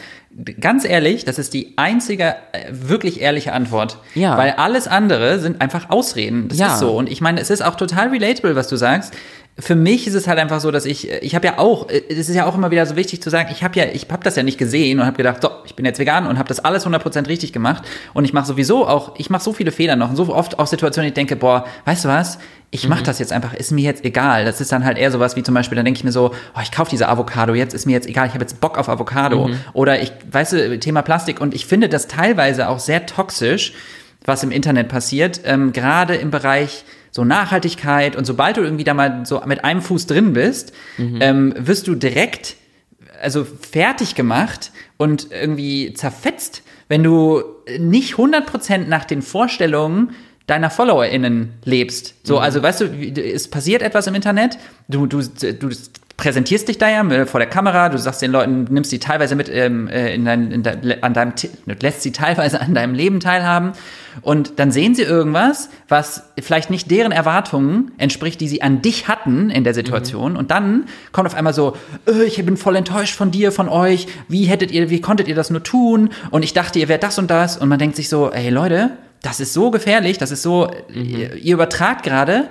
ganz ehrlich, das ist die einzige äh, wirklich ehrliche Antwort. Ja. Weil alles andere sind einfach Ausreden. Das Ja. ist so. Und ich meine, es ist auch total relatable, was du sagst. Für mich ist es halt einfach so, dass ich, ich habe ja auch, äh, es ist ja auch immer wieder so wichtig zu sagen, ich habe ja, ich habe das ja nicht gesehen und habe gedacht, so, ich bin jetzt vegan und habe das alles 100% richtig gemacht. Und ich mache sowieso auch, ich mache so viele Fehler noch und so oft auch Situationen, ich denke, boah, weißt du was, ich mache das jetzt einfach, ist mir jetzt egal. Das ist dann halt eher sowas wie zum Beispiel, dann denke ich mir so, oh, ich kaufe diese Avocado, jetzt ist mir jetzt egal, ich habe jetzt Bock auf Avocado. Oder ich, weißt du, Thema Plastik. Und ich finde das teilweise auch sehr toxisch, was im Internet passiert, ähm, gerade im Bereich so Nachhaltigkeit und sobald du irgendwie da mal so mit einem Fuß drin bist, ähm, wirst du direkt also fertig gemacht und irgendwie zerfetzt, wenn du nicht 100% nach den Vorstellungen deiner FollowerInnen lebst. So, also weißt du, es passiert etwas im Internet, du, du, du präsentierst dich da ja äh, vor der Kamera, du sagst den Leuten, nimmst sie teilweise mit ähm, äh, in dein, in dein, an deinem, lässt sie teilweise an deinem Leben teilhaben und dann sehen sie irgendwas, was vielleicht nicht deren Erwartungen entspricht, die sie an dich hatten in der Situation und dann kommt auf einmal so, äh, ich bin voll enttäuscht von dir, von euch, wie hättet ihr, wie konntet ihr das nur tun? Und ich dachte, ihr wärt das und das und man denkt sich so, ey Leute, das ist so gefährlich, das ist so, ihr, ihr übertragt gerade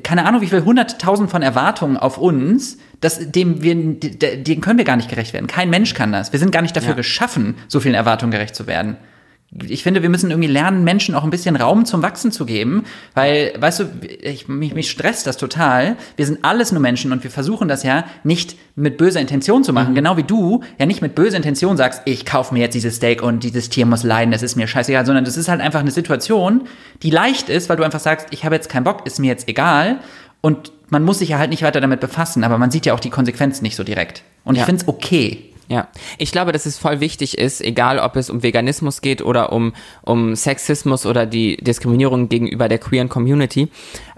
keine Ahnung, wie viel hunderttausend von Erwartungen auf uns, das, dem wir, de- denen können wir gar nicht gerecht werden. Kein Mensch kann das. Wir sind gar nicht dafür Ja. geschaffen, so vielen Erwartungen gerecht zu werden. Ich finde, wir müssen irgendwie lernen, Menschen auch ein bisschen Raum zum Wachsen zu geben, weil, weißt du, ich, mich, mich stresst das total. Wir sind alles nur Menschen und wir versuchen das ja nicht mit böser Intention zu machen. Genau wie du ja nicht mit böser Intention sagst, ich kaufe mir jetzt dieses Steak und dieses Tier muss leiden, das ist mir scheißegal, sondern das ist halt einfach eine Situation, die leicht ist, weil du einfach sagst, ich habe jetzt keinen Bock, ist mir jetzt egal. Und man muss sich ja halt nicht weiter damit befassen, aber man sieht ja auch die Konsequenzen nicht so direkt. Und Ja. ich finde es okay. Ja, ich glaube, dass es voll wichtig ist, egal ob es um Veganismus geht oder um, um Sexismus oder die Diskriminierung gegenüber der queeren Community.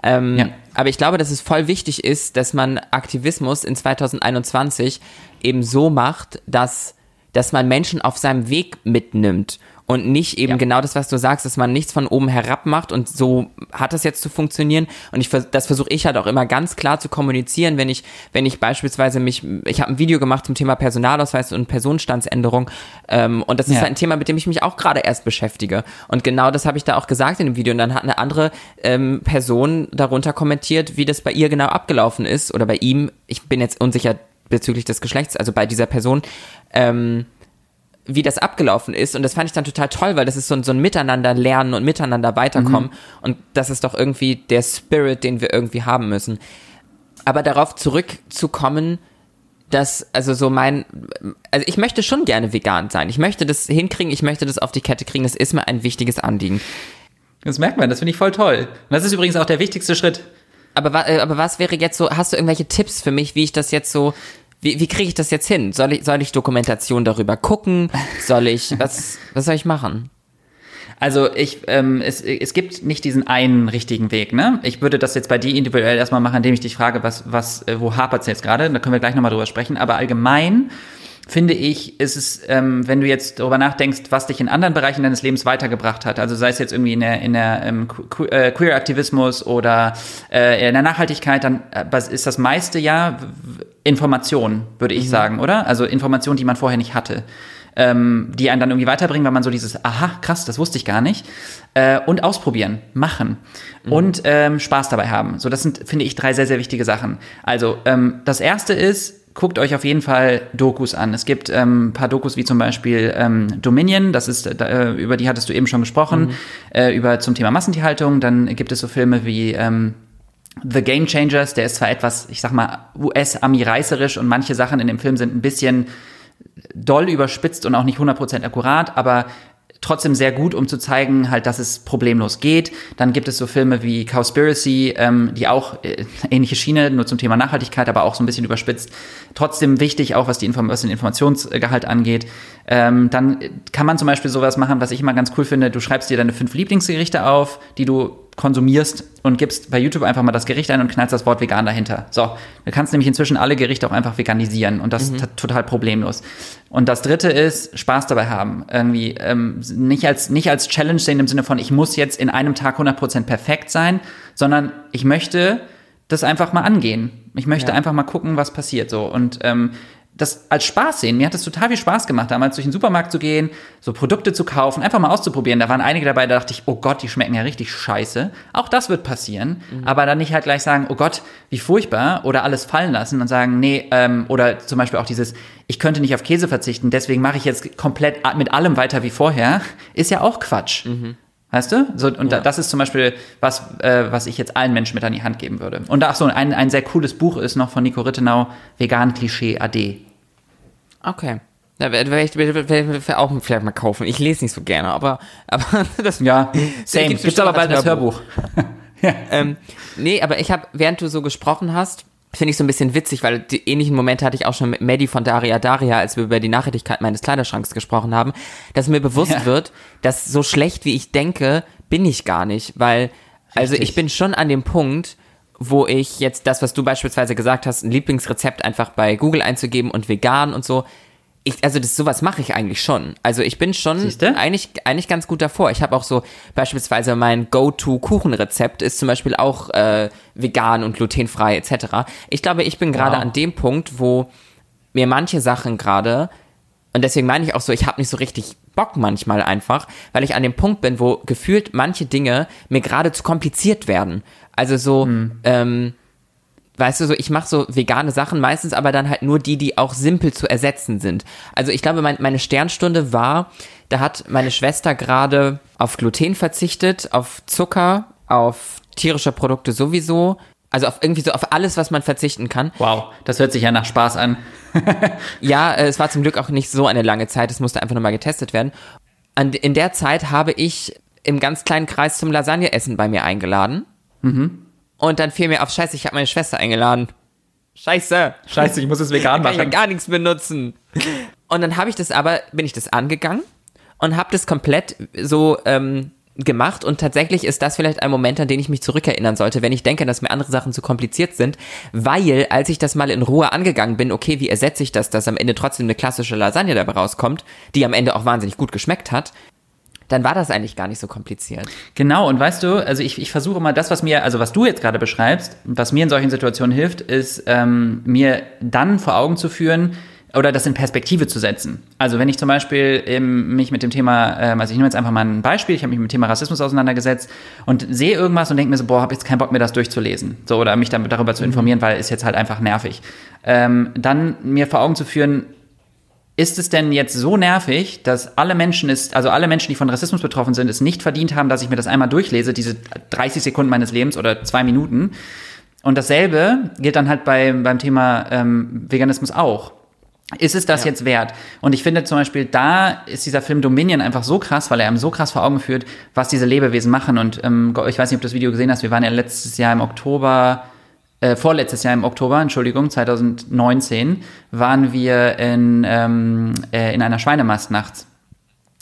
Ähm, Ja. Aber ich glaube, dass es voll wichtig ist, dass man Aktivismus in 2021 eben so macht, dass, dass man Menschen auf seinem Weg mitnimmt und nicht eben Ja. genau das, was du sagst, dass man nichts von oben herab macht und so hat das jetzt zu funktionieren. Und ich, das versuche ich halt auch immer ganz klar zu kommunizieren, wenn ich, wenn ich beispielsweise mich, ich habe ein Video gemacht zum Thema Personalausweis und Personenstandsänderung ähm, und das ist Ja. halt ein Thema, mit dem ich mich auch gerade erst beschäftige. Und genau das habe ich da auch gesagt in dem Video. Und dann hat eine andere ähm, Person darunter kommentiert, wie das bei ihr genau abgelaufen ist oder bei ihm. Ich bin jetzt unsicher bezüglich des Geschlechts, also bei dieser Person. Ähm, wie das abgelaufen ist. Und das fand ich dann total toll, weil das ist so ein, so ein Miteinander lernen und miteinander weiterkommen. Und das ist doch irgendwie der Spirit, den wir irgendwie haben müssen. Aber darauf zurückzukommen, dass, also so mein, also ich möchte schon gerne vegan sein. Ich möchte das hinkriegen, ich möchte das auf die Kette kriegen. Das ist mir ein wichtiges Anliegen. Das merkt man, das finde ich voll toll. Und das ist übrigens auch der wichtigste Schritt. Aber, äh, aber was wäre jetzt so, hast du irgendwelche Tipps für mich, wie ich das jetzt so, wie, wie kriege ich das jetzt hin? Soll ich, soll ich Dokumentation darüber gucken? Soll ich, *laughs* was, was soll ich machen? Also ich, ähm, es, es gibt nicht diesen einen richtigen Weg, ne? Ich würde das jetzt bei dir individuell erstmal machen, indem ich dich frage, was, was, äh, wo hapert es jetzt gerade? Da können wir gleich nochmal drüber sprechen. Aber allgemein finde ich, ist es, ähm, wenn du jetzt darüber nachdenkst, was dich in anderen Bereichen deines Lebens weitergebracht hat, also sei es jetzt irgendwie in der, in der ähm, äh, Queer-Aktivismus oder äh, in der Nachhaltigkeit, dann äh, ist das meiste ja Information, würde ich sagen, oder? Also Information, die man vorher nicht hatte ähm, die einen dann irgendwie weiterbringen, weil man so dieses, aha, krass, das wusste ich gar nicht. Äh, und ausprobieren, machen und ähm, Spaß dabei haben. So, das sind, finde ich, drei sehr, sehr wichtige Sachen. Also, ähm, das erste ist, guckt euch auf jeden Fall Dokus an. Es gibt ähm, ein paar Dokus wie zum Beispiel ähm, Dominion, das ist, äh, über die hattest du eben schon gesprochen, äh, über zum Thema Massentierhaltung. Dann gibt es so Filme wie ähm, The Game Changers, der ist zwar etwas, ich sag mal, US-Ami-reißerisch und manche Sachen in dem Film sind ein bisschen doll überspitzt und auch nicht 100% akkurat, aber trotzdem sehr gut, um zu zeigen, halt, dass es problemlos geht. Dann gibt es so Filme wie Cowspiracy, ähm, die auch äh, ähnliche Schiene, nur zum Thema Nachhaltigkeit, aber auch so ein bisschen überspitzt. Trotzdem wichtig, auch was, die Inform was den Informationsgehalt angeht. Ähm, dann kann man zum Beispiel sowas machen, was ich immer ganz cool finde. Du schreibst dir deine fünf Lieblingsgerichte auf, die du konsumierst und gibst bei YouTube einfach mal das Gericht ein und knallst das Wort vegan dahinter. So, du kannst nämlich inzwischen alle Gerichte auch einfach veganisieren und das ist total problemlos. Und das dritte ist, Spaß dabei haben. Irgendwie ähm, nicht, als, nicht als Challenge sehen im Sinne von, ich muss jetzt in einem Tag 100% perfekt sein, sondern ich möchte das einfach mal angehen. Ich möchte Ja. einfach mal gucken, was passiert so. Und ähm, das als Spaß sehen. Mir hat es total viel Spaß gemacht, damals durch den Supermarkt zu gehen, so Produkte zu kaufen, einfach mal auszuprobieren. Da waren einige dabei, da dachte ich, oh Gott, die schmecken ja richtig scheiße. Auch das wird passieren. Aber dann nicht halt gleich sagen, oh Gott, wie furchtbar, oder alles fallen lassen und sagen, nee, ähm, oder zum Beispiel auch dieses, ich könnte nicht auf Käse verzichten, deswegen mache ich jetzt komplett mit allem weiter wie vorher, ist ja auch Quatsch. Weißt du? So, und da, das ist zum Beispiel was, äh, was ich jetzt allen Menschen mit an die Hand geben würde. Und ach so, ein, ein sehr cooles Buch ist noch von Nico Rittenau, Vegan Klischee AD. Okay. Da werde ich werd, werd auch vielleicht mal kaufen. Ich lese nicht so gerne, aber, *laughs* aber das Ja, same. Gibt's, bestimmt aber bald als als Hörbuch. *laughs* ähm, nee, aber ich habe, während du so gesprochen hast, finde ich so ein bisschen witzig, weil die ähnlichen Momente hatte ich auch schon mit Maddie von Daria Daria, als wir über die Nachhaltigkeit meines Kleiderschranks gesprochen haben, dass mir bewusst Ja. wird, dass so schlecht wie ich denke, bin ich gar nicht, weil, also Richtig. ich bin schon an dem Punkt, wo ich jetzt das, was du beispielsweise gesagt hast, ein Lieblingsrezept einfach bei Google einzugeben und vegan und so, ich, also das sowas mache ich eigentlich schon. Also ich bin schon Siehste? eigentlich, eigentlich ganz gut davor. Ich habe auch so beispielsweise mein Go-To-Kuchenrezept ist zum Beispiel auch äh, vegan und glutenfrei etc. Ich glaube, ich bin gerade Wow. an dem Punkt, wo mir manche Sachen gerade und deswegen meine ich auch so, ich habe nicht so richtig Bock manchmal einfach, weil ich an dem Punkt bin, wo gefühlt manche Dinge mir gerade zu kompliziert werden. Also so, ähm, weißt du, so ich mache so vegane Sachen meistens, aber dann halt nur die, die auch simpel zu ersetzen sind. Also ich glaube, mein, meine Sternstunde war, da hat meine Schwester gerade auf Gluten verzichtet, auf Zucker, auf tierische Produkte sowieso, also auf irgendwie so auf alles, was man verzichten kann. Wow, das hört sich ja nach Spaß an. *laughs* Ja, äh, es war zum Glück auch nicht so eine lange Zeit, es musste einfach nochmal getestet werden. In der Zeit habe ich im ganz kleinen Kreis zum Lasagne-Essen bei mir eingeladen. Und dann fiel mir auf, scheiße, ich habe meine Schwester eingeladen. Scheiße. Scheiße, ich muss es vegan Kann ich ja gar nichts benutzen. Und dann habe ich das aber, bin ich das angegangen und habe das komplett so ähm, gemacht und tatsächlich ist das vielleicht ein Moment, an den ich mich zurückerinnern sollte, wenn ich denke, dass mir andere Sachen zu kompliziert sind, weil als ich das mal in Ruhe angegangen bin, okay, wie ersetze ich das, dass am Ende trotzdem eine klassische Lasagne dabei rauskommt, die am Ende auch wahnsinnig gut geschmeckt hat, dann war das eigentlich gar nicht so kompliziert. Genau, und weißt du, also ich, ich versuche mal das, was mir, also was du jetzt gerade beschreibst, was mir in solchen Situationen hilft, ist ähm, mir dann vor Augen zu führen oder das in Perspektive zu setzen. Also wenn ich zum Beispiel ähm, mich mit dem Thema, ähm, also ich nehme jetzt einfach mal ein Beispiel, ich habe mich mit dem Thema Rassismus auseinandergesetzt und sehe irgendwas und denke mir so, boah, habe jetzt keinen Bock mehr, das durchzulesen. So, oder mich damit darüber zu informieren, weil ist jetzt halt einfach nervig. Ähm, dann mir vor Augen zu führen, ist es denn jetzt so nervig, dass alle Menschen es, also alle Menschen, die von Rassismus betroffen sind, es nicht verdient haben, dass ich mir das einmal durchlese, diese 30 Sekunden meines Lebens oder zwei Minuten? Und dasselbe gilt dann halt bei, beim Thema ähm, Veganismus auch. Ist es das Ja. jetzt wert? Und ich finde zum Beispiel, da ist dieser Film Dominion einfach so krass, weil er einem so krass vor Augen führt, was diese Lebewesen machen. Und ähm, ich weiß nicht, ob du das Video gesehen hast, wir waren ja letztes Jahr im Oktober, äh, vorletztes Jahr im Oktober, Entschuldigung, 2019, waren wir in, ähm, äh, in einer Schweinemast nachts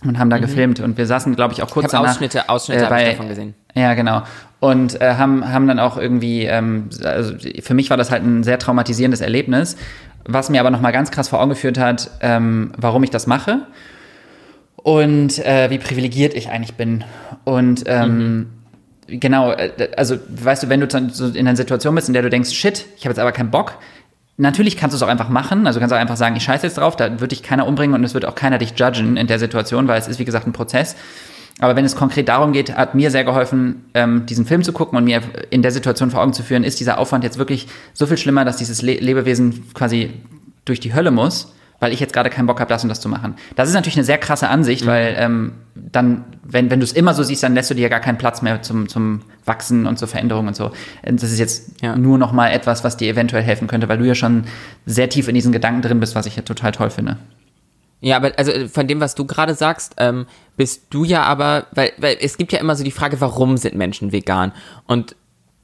und haben da gefilmt. Und wir saßen, glaube ich, auch kurz Mhm. Ich danach. Ausschnitte, Ausschnitte äh, bei- davon gesehen. Ja, genau. Und äh, haben, haben dann auch irgendwie, ähm, also für mich war das halt ein sehr traumatisierendes Erlebnis, was mir aber nochmal ganz krass vor Augen geführt hat, ähm, warum ich das mache und äh, wie privilegiert ich eigentlich bin. Und ähm, genau, äh, also weißt du, wenn du in einer Situation bist, in der du denkst, shit, ich habe jetzt aber keinen Bock, Natürlich kannst du es auch einfach machen. Also kannst du auch einfach sagen, ich scheiße jetzt drauf, da wird dich keiner umbringen und es wird auch keiner dich judgen in der Situation, weil es ist, wie gesagt, ein Prozess. Aber wenn es konkret darum geht, hat mir sehr geholfen, ähm, diesen Film zu gucken und mir in der Situation vor Augen zu führen, ist dieser Aufwand jetzt wirklich so viel schlimmer, dass dieses Le Lebewesen quasi durch die Hölle muss, weil ich jetzt gerade keinen Bock habe, das und das zu machen. Das ist natürlich eine sehr krasse Ansicht, weil ähm, dann, wenn, wenn du es immer so siehst, dann lässt du dir ja gar keinen Platz mehr zum, zum Wachsen und zur Veränderung und so. Das ist jetzt Ja. nur noch mal etwas, was dir eventuell helfen könnte, weil du ja schon sehr tief in diesen Gedanken drin bist, was ich ja total toll finde. Ja, aber also äh, von dem, was du gerade sagst, ähm, bist du ja aber, weil, weil es gibt ja immer so die Frage, warum sind Menschen vegan? Und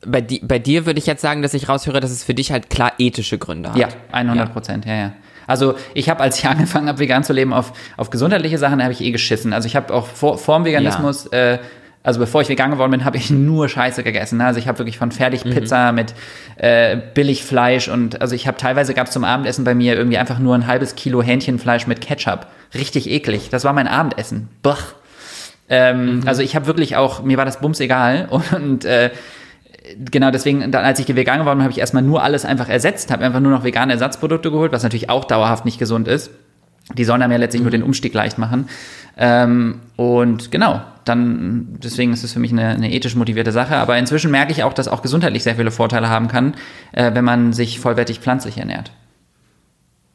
bei, di bei dir würde ich jetzt sagen, dass ich raushöre, dass es für dich halt klar ethische Gründe hat. Ja, 100 Prozent, ja. ja, Also ich habe, als ich *laughs* angefangen habe, vegan zu leben, auf, auf gesundheitliche Sachen habe ich eh geschissen. Also ich habe auch vor, vor dem Veganismus, äh, also bevor ich vegan geworden bin, habe ich nur Scheiße gegessen. Also ich habe wirklich von Fertigpizza mit äh, Billigfleisch und also ich habe teilweise gab es zum Abendessen bei mir irgendwie einfach nur ein halbes Kilo Hähnchenfleisch mit Ketchup. Richtig eklig. Das war mein Abendessen. Boah. Ähm, Also ich habe wirklich auch, mir war das Bums egal *laughs* und äh, genau deswegen, dann, als ich vegan geworden bin, habe ich erstmal nur alles einfach ersetzt, habe einfach nur noch vegane Ersatzprodukte geholt, was natürlich auch dauerhaft nicht gesund ist. Die sollen einem ja letztlich nur den Umstieg leicht machen. Ähm, und genau, dann, deswegen ist es für mich eine, eine ethisch motivierte Sache. Aber inzwischen merke ich auch, dass auch gesundheitlich sehr viele Vorteile haben kann, äh, wenn man sich vollwertig pflanzlich ernährt.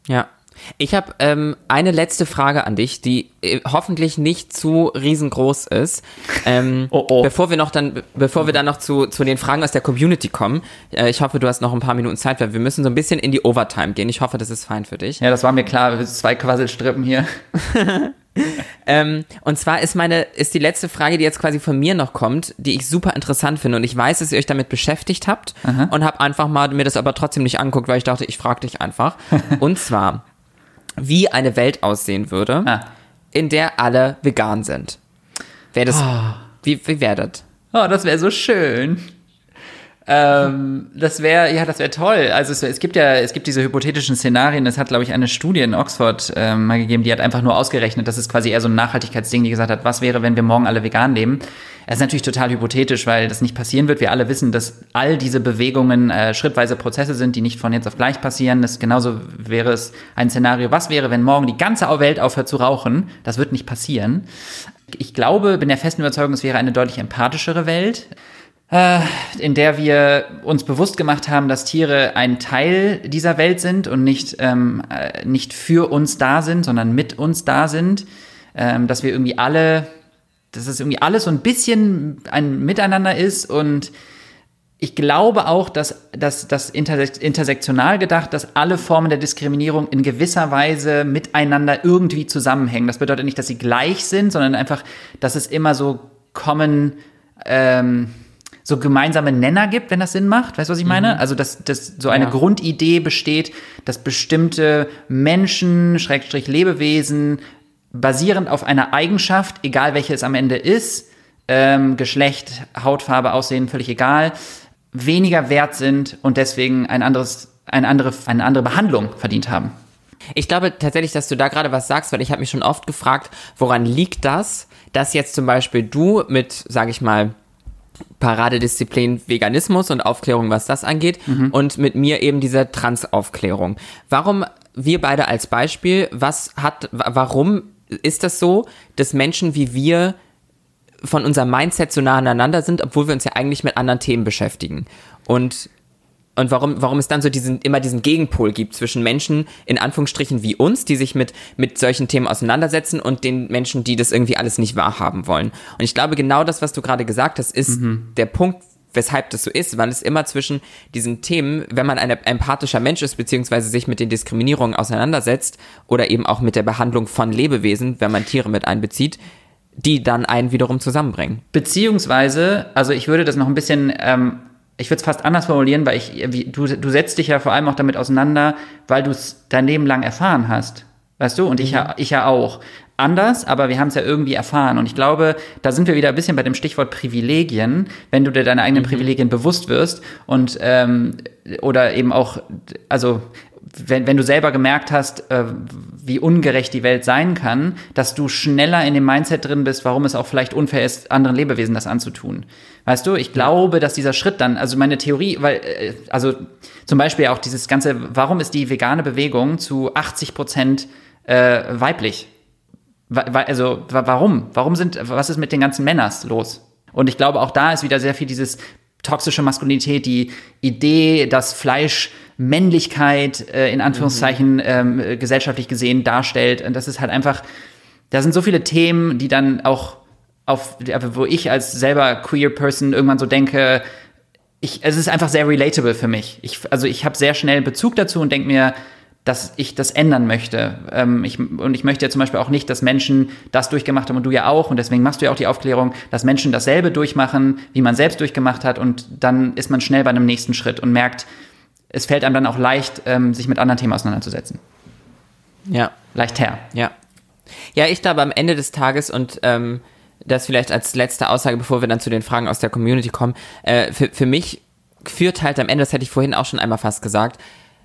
Ja. Ich habe ähm, eine letzte Frage an dich, die äh, hoffentlich nicht zu riesengroß ist. Ähm, *laughs* Oh, oh. Bevor wir noch dann, bevor wir dann noch zu, zu den Fragen aus der Community kommen, äh, ich hoffe, du hast noch ein paar Minuten Zeit, weil wir müssen so ein bisschen in die Overtime gehen. Ich hoffe, das ist fein für dich. Ja, das war mir klar. Zwei Quasselstrippen hier. *laughs* Ähm, und zwar ist meine, ist die letzte Frage, die jetzt quasi von mir noch kommt, die ich super interessant finde. Und ich weiß, dass ihr euch damit beschäftigt habt und habe einfach mal mir das aber trotzdem nicht anguckt, weil ich dachte, ich frage dich einfach. *laughs* und zwar, wie eine Welt aussehen würde, Ah. in der alle vegan sind. Wäre das, wie, wie wäre das? Oh, das wäre so schön. Ähm, das wäre, ja, das wäre toll. Also es, es gibt ja, es gibt diese hypothetischen Szenarien. Es hat, glaube ich, eine Studie in Oxford ähm, mal gegeben, die hat einfach nur ausgerechnet, das ist quasi eher so ein Nachhaltigkeitsding, die gesagt hat, was wäre, wenn wir morgen alle vegan leben? Das ist natürlich total hypothetisch, weil das nicht passieren wird. Wir alle wissen, dass all diese Bewegungen äh, schrittweise Prozesse sind, die nicht von jetzt auf gleich passieren. Das genauso wäre es ein Szenario. Was wäre, wenn morgen die ganze Welt aufhört zu rauchen? Das wird nicht passieren. Ich glaube, bin der festen Überzeugung, es wäre eine deutlich empathischere Welt in der wir uns bewusst gemacht haben, dass Tiere ein Teil dieser Welt sind und nicht, ähm, äh, nicht für uns da sind, sondern mit uns da sind. Ähm, dass wir irgendwie alle, dass es irgendwie alles so ein bisschen ein Miteinander ist und ich glaube auch, dass dass das intersek intersektional gedacht, dass alle Formen der Diskriminierung in gewisser Weise miteinander irgendwie zusammenhängen. Das bedeutet nicht, dass sie gleich sind, sondern einfach, dass es immer so kommen, ähm, so gemeinsame Nenner gibt, wenn das Sinn macht. Weißt du, was ich meine? Also, dass, dass so eine Ja. Grundidee besteht, dass bestimmte Menschen, Schrägstrich Lebewesen, basierend auf einer Eigenschaft, egal welche es am Ende ist, ähm, Geschlecht, Hautfarbe, Aussehen, völlig egal, weniger wert sind und deswegen ein anderes, eine andere, eine andere Behandlung verdient haben. Ich glaube tatsächlich, dass du da gerade was sagst, weil ich habe mich schon oft gefragt, woran liegt das, dass jetzt zum Beispiel du mit, sage ich mal, Paradedisziplin Veganismus und Aufklärung, was das angeht, und mit mir eben diese Transaufklärung. Warum wir beide als Beispiel, was hat, wa- warum ist das so, dass Menschen wie wir von unserem Mindset so nah aneinander sind, obwohl wir uns ja eigentlich mit anderen Themen beschäftigen? Und und warum, warum es dann so diesen, immer diesen Gegenpol gibt zwischen Menschen, in Anführungsstrichen wie uns, die sich mit, mit solchen Themen auseinandersetzen und den Menschen, die das irgendwie alles nicht wahrhaben wollen. Und ich glaube, genau das, was du gerade gesagt hast, ist der Punkt, weshalb das so ist, weil es immer zwischen diesen Themen, wenn man ein empathischer Mensch ist, beziehungsweise sich mit den Diskriminierungen auseinandersetzt oder eben auch mit der Behandlung von Lebewesen, wenn man Tiere mit einbezieht, die dann einen wiederum zusammenbringen. Beziehungsweise, also ich würde das noch ein bisschen, ähm, ich würde es fast anders formulieren, weil ich, du, du setzt dich ja vor allem auch damit auseinander, weil du es dein Leben lang erfahren hast. Weißt du? Und ich, ja, ich ja auch. Anders, aber wir haben es ja irgendwie erfahren. Und ich glaube, da sind wir wieder ein bisschen bei dem Stichwort Privilegien, wenn du dir deine eigenen Privilegien bewusst wirst und ähm, oder eben auch, also wenn, wenn du selber gemerkt hast, äh, wie ungerecht die Welt sein kann, dass du schneller in dem Mindset drin bist, warum es auch vielleicht unfair ist, anderen Lebewesen das anzutun. Weißt du, ich glaube, dass dieser Schritt dann, also meine Theorie, weil, äh, also zum Beispiel auch dieses ganze, warum ist die vegane Bewegung zu 80 Prozent äh, weiblich? Also wa- warum? Warum sind, was ist mit den ganzen Männers los? Und ich glaube, auch da ist wieder sehr viel dieses toxische Maskulinität, die Idee, dass Fleisch Männlichkeit äh, in Anführungszeichen ähm, äh, gesellschaftlich gesehen darstellt. Und das ist halt einfach, da sind so viele Themen, die dann auch auf, wo ich als selber queer Person irgendwann so denke, ich, es ist einfach sehr relatable für mich. Ich, also ich habe sehr schnell Bezug dazu und denke mir, dass ich das ändern möchte. Ähm, ich, und ich möchte ja zum Beispiel auch nicht, dass Menschen das durchgemacht haben und du ja auch. Und deswegen machst du ja auch die Aufklärung, dass Menschen dasselbe durchmachen, wie man selbst durchgemacht hat. Und dann ist man schnell bei einem nächsten Schritt und merkt, es fällt einem dann auch leicht, ähm, sich mit anderen Themen auseinanderzusetzen. Ja. Leichter. Ja. Ja, ich glaube am Ende des Tages und ähm, das vielleicht als letzte Aussage, bevor wir dann zu den Fragen aus der Community kommen, äh, für, für mich führt halt am Ende, das hätte ich vorhin auch schon einmal fast gesagt,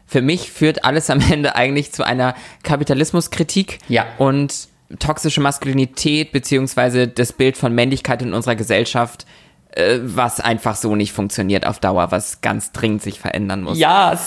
für mich führt alles am Ende eigentlich zu einer Kapitalismuskritik Ja. und toxische Maskulinität beziehungsweise das Bild von Männlichkeit in unserer Gesellschaft, äh, was einfach so nicht funktioniert auf Dauer, was ganz dringend sich verändern muss. Ja,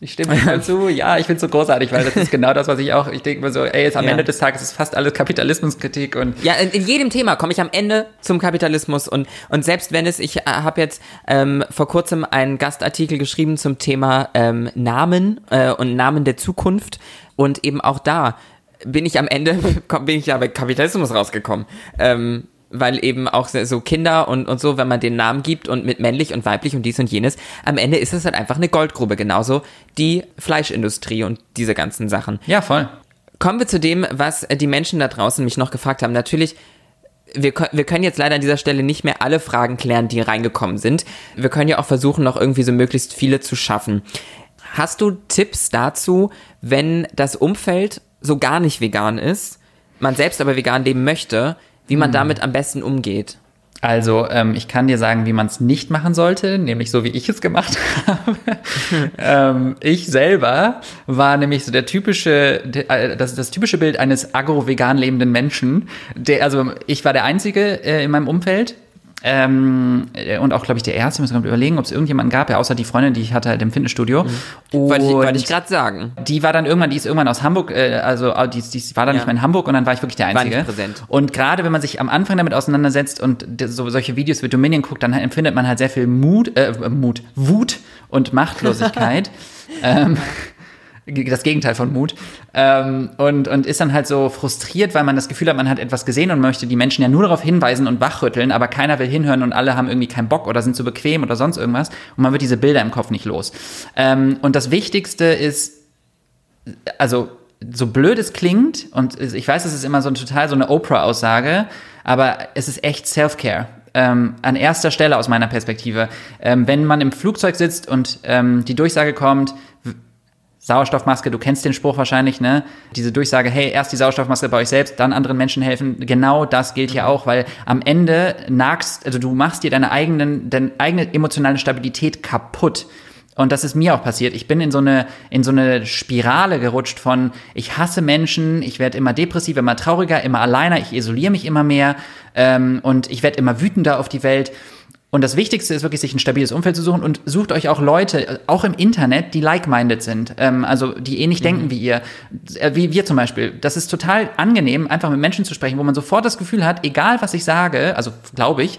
ich stimme voll zu. Ja, ich finde es so großartig, weil das ist genau das, was ich auch, ich denke mir so, ey, jetzt am Ja. Ende des Tages ist fast alles Kapitalismuskritik und Ja, in, in jedem Thema komme ich am Ende zum Kapitalismus und, und selbst wenn es, ich äh, habe jetzt ähm, vor kurzem einen Gastartikel geschrieben zum Thema ähm, Namen äh, und Namen der Zukunft Und eben auch da bin ich am Ende, *laughs* bin ich ja bei Kapitalismus rausgekommen. Ähm, weil eben auch so Kinder und, und so, wenn man den Namen gibt und mit männlich und weiblich und dies und jenes, am Ende ist es halt einfach eine Goldgrube, genauso die Fleischindustrie und diese ganzen Sachen. Ja, voll. Kommen wir zu dem, was die Menschen da draußen mich noch gefragt haben. Natürlich, wir, wir können jetzt leider an dieser Stelle nicht mehr alle Fragen klären, die reingekommen sind. Wir können ja auch versuchen, noch irgendwie so möglichst viele zu schaffen. Hast du Tipps dazu, wenn das Umfeld so gar nicht vegan ist, man selbst aber vegan leben möchte, wie man damit am besten umgeht? Also, ähm, ich kann dir sagen, wie man es nicht machen sollte, nämlich so, wie ich es gemacht *laughs* habe. ähm, ich selber war nämlich so der typische, äh, das, das typische Bild eines agro-vegan lebenden Menschen. Der, also, ich war der Einzige äh, in meinem Umfeld, ähm, und auch, glaube ich, der erste, müssen wir überlegen, ob es irgendjemanden gab, ja, außer die Freundin, die ich hatte halt im Fitnessstudio. Mhm. Wollte ich, wollte ich gerade sagen. Die war dann irgendwann, die ist irgendwann aus Hamburg, äh, also die, die war dann ja. nicht mehr in Hamburg und dann war ich wirklich der Einzige. War nicht präsent. Und gerade wenn man sich am Anfang damit auseinandersetzt und so, solche Videos wie Dominion guckt, dann empfindet man halt sehr viel Mut, äh, Mut, Wut und Machtlosigkeit. *laughs* ähm, das Gegenteil von Mut. Ähm, und, und ist dann halt so frustriert, weil man das Gefühl hat, man hat etwas gesehen und möchte die Menschen ja nur darauf hinweisen und wachrütteln, aber keiner will hinhören und alle haben irgendwie keinen Bock oder sind zu bequem oder sonst irgendwas. Und man wird diese Bilder im Kopf nicht los. Ähm, und das Wichtigste ist, also so blöd es klingt, und ich weiß, es ist immer so ein total so eine Oprah-Aussage, aber es ist echt Self-Care. Ähm, an erster Stelle aus meiner Perspektive. Ähm, wenn man im Flugzeug sitzt und ähm, die Durchsage kommt, Sauerstoffmaske, du kennst den Spruch wahrscheinlich, ne? Diese Durchsage, hey, erst die Sauerstoffmaske bei euch selbst, dann anderen Menschen helfen. Genau das gilt hier auch, weil am Ende nagst, also du machst dir deine eigenen, deine eigene emotionale Stabilität kaputt. Und das ist mir auch passiert. Ich bin in so eine, in so eine Spirale gerutscht von, ich hasse Menschen, ich werde immer depressiver, immer trauriger, immer alleiner, ich isoliere mich immer mehr ähm, und ich werde immer wütender auf die Welt. Und das Wichtigste ist wirklich, sich ein stabiles Umfeld zu suchen und sucht euch auch Leute, auch im Internet, die like-minded sind. Ähm, also die ähnlich mhm. denken wie ihr. Äh, wie wir zum Beispiel. Das ist total angenehm, einfach mit Menschen zu sprechen, wo man sofort das Gefühl hat, egal was ich sage, also glaube ich,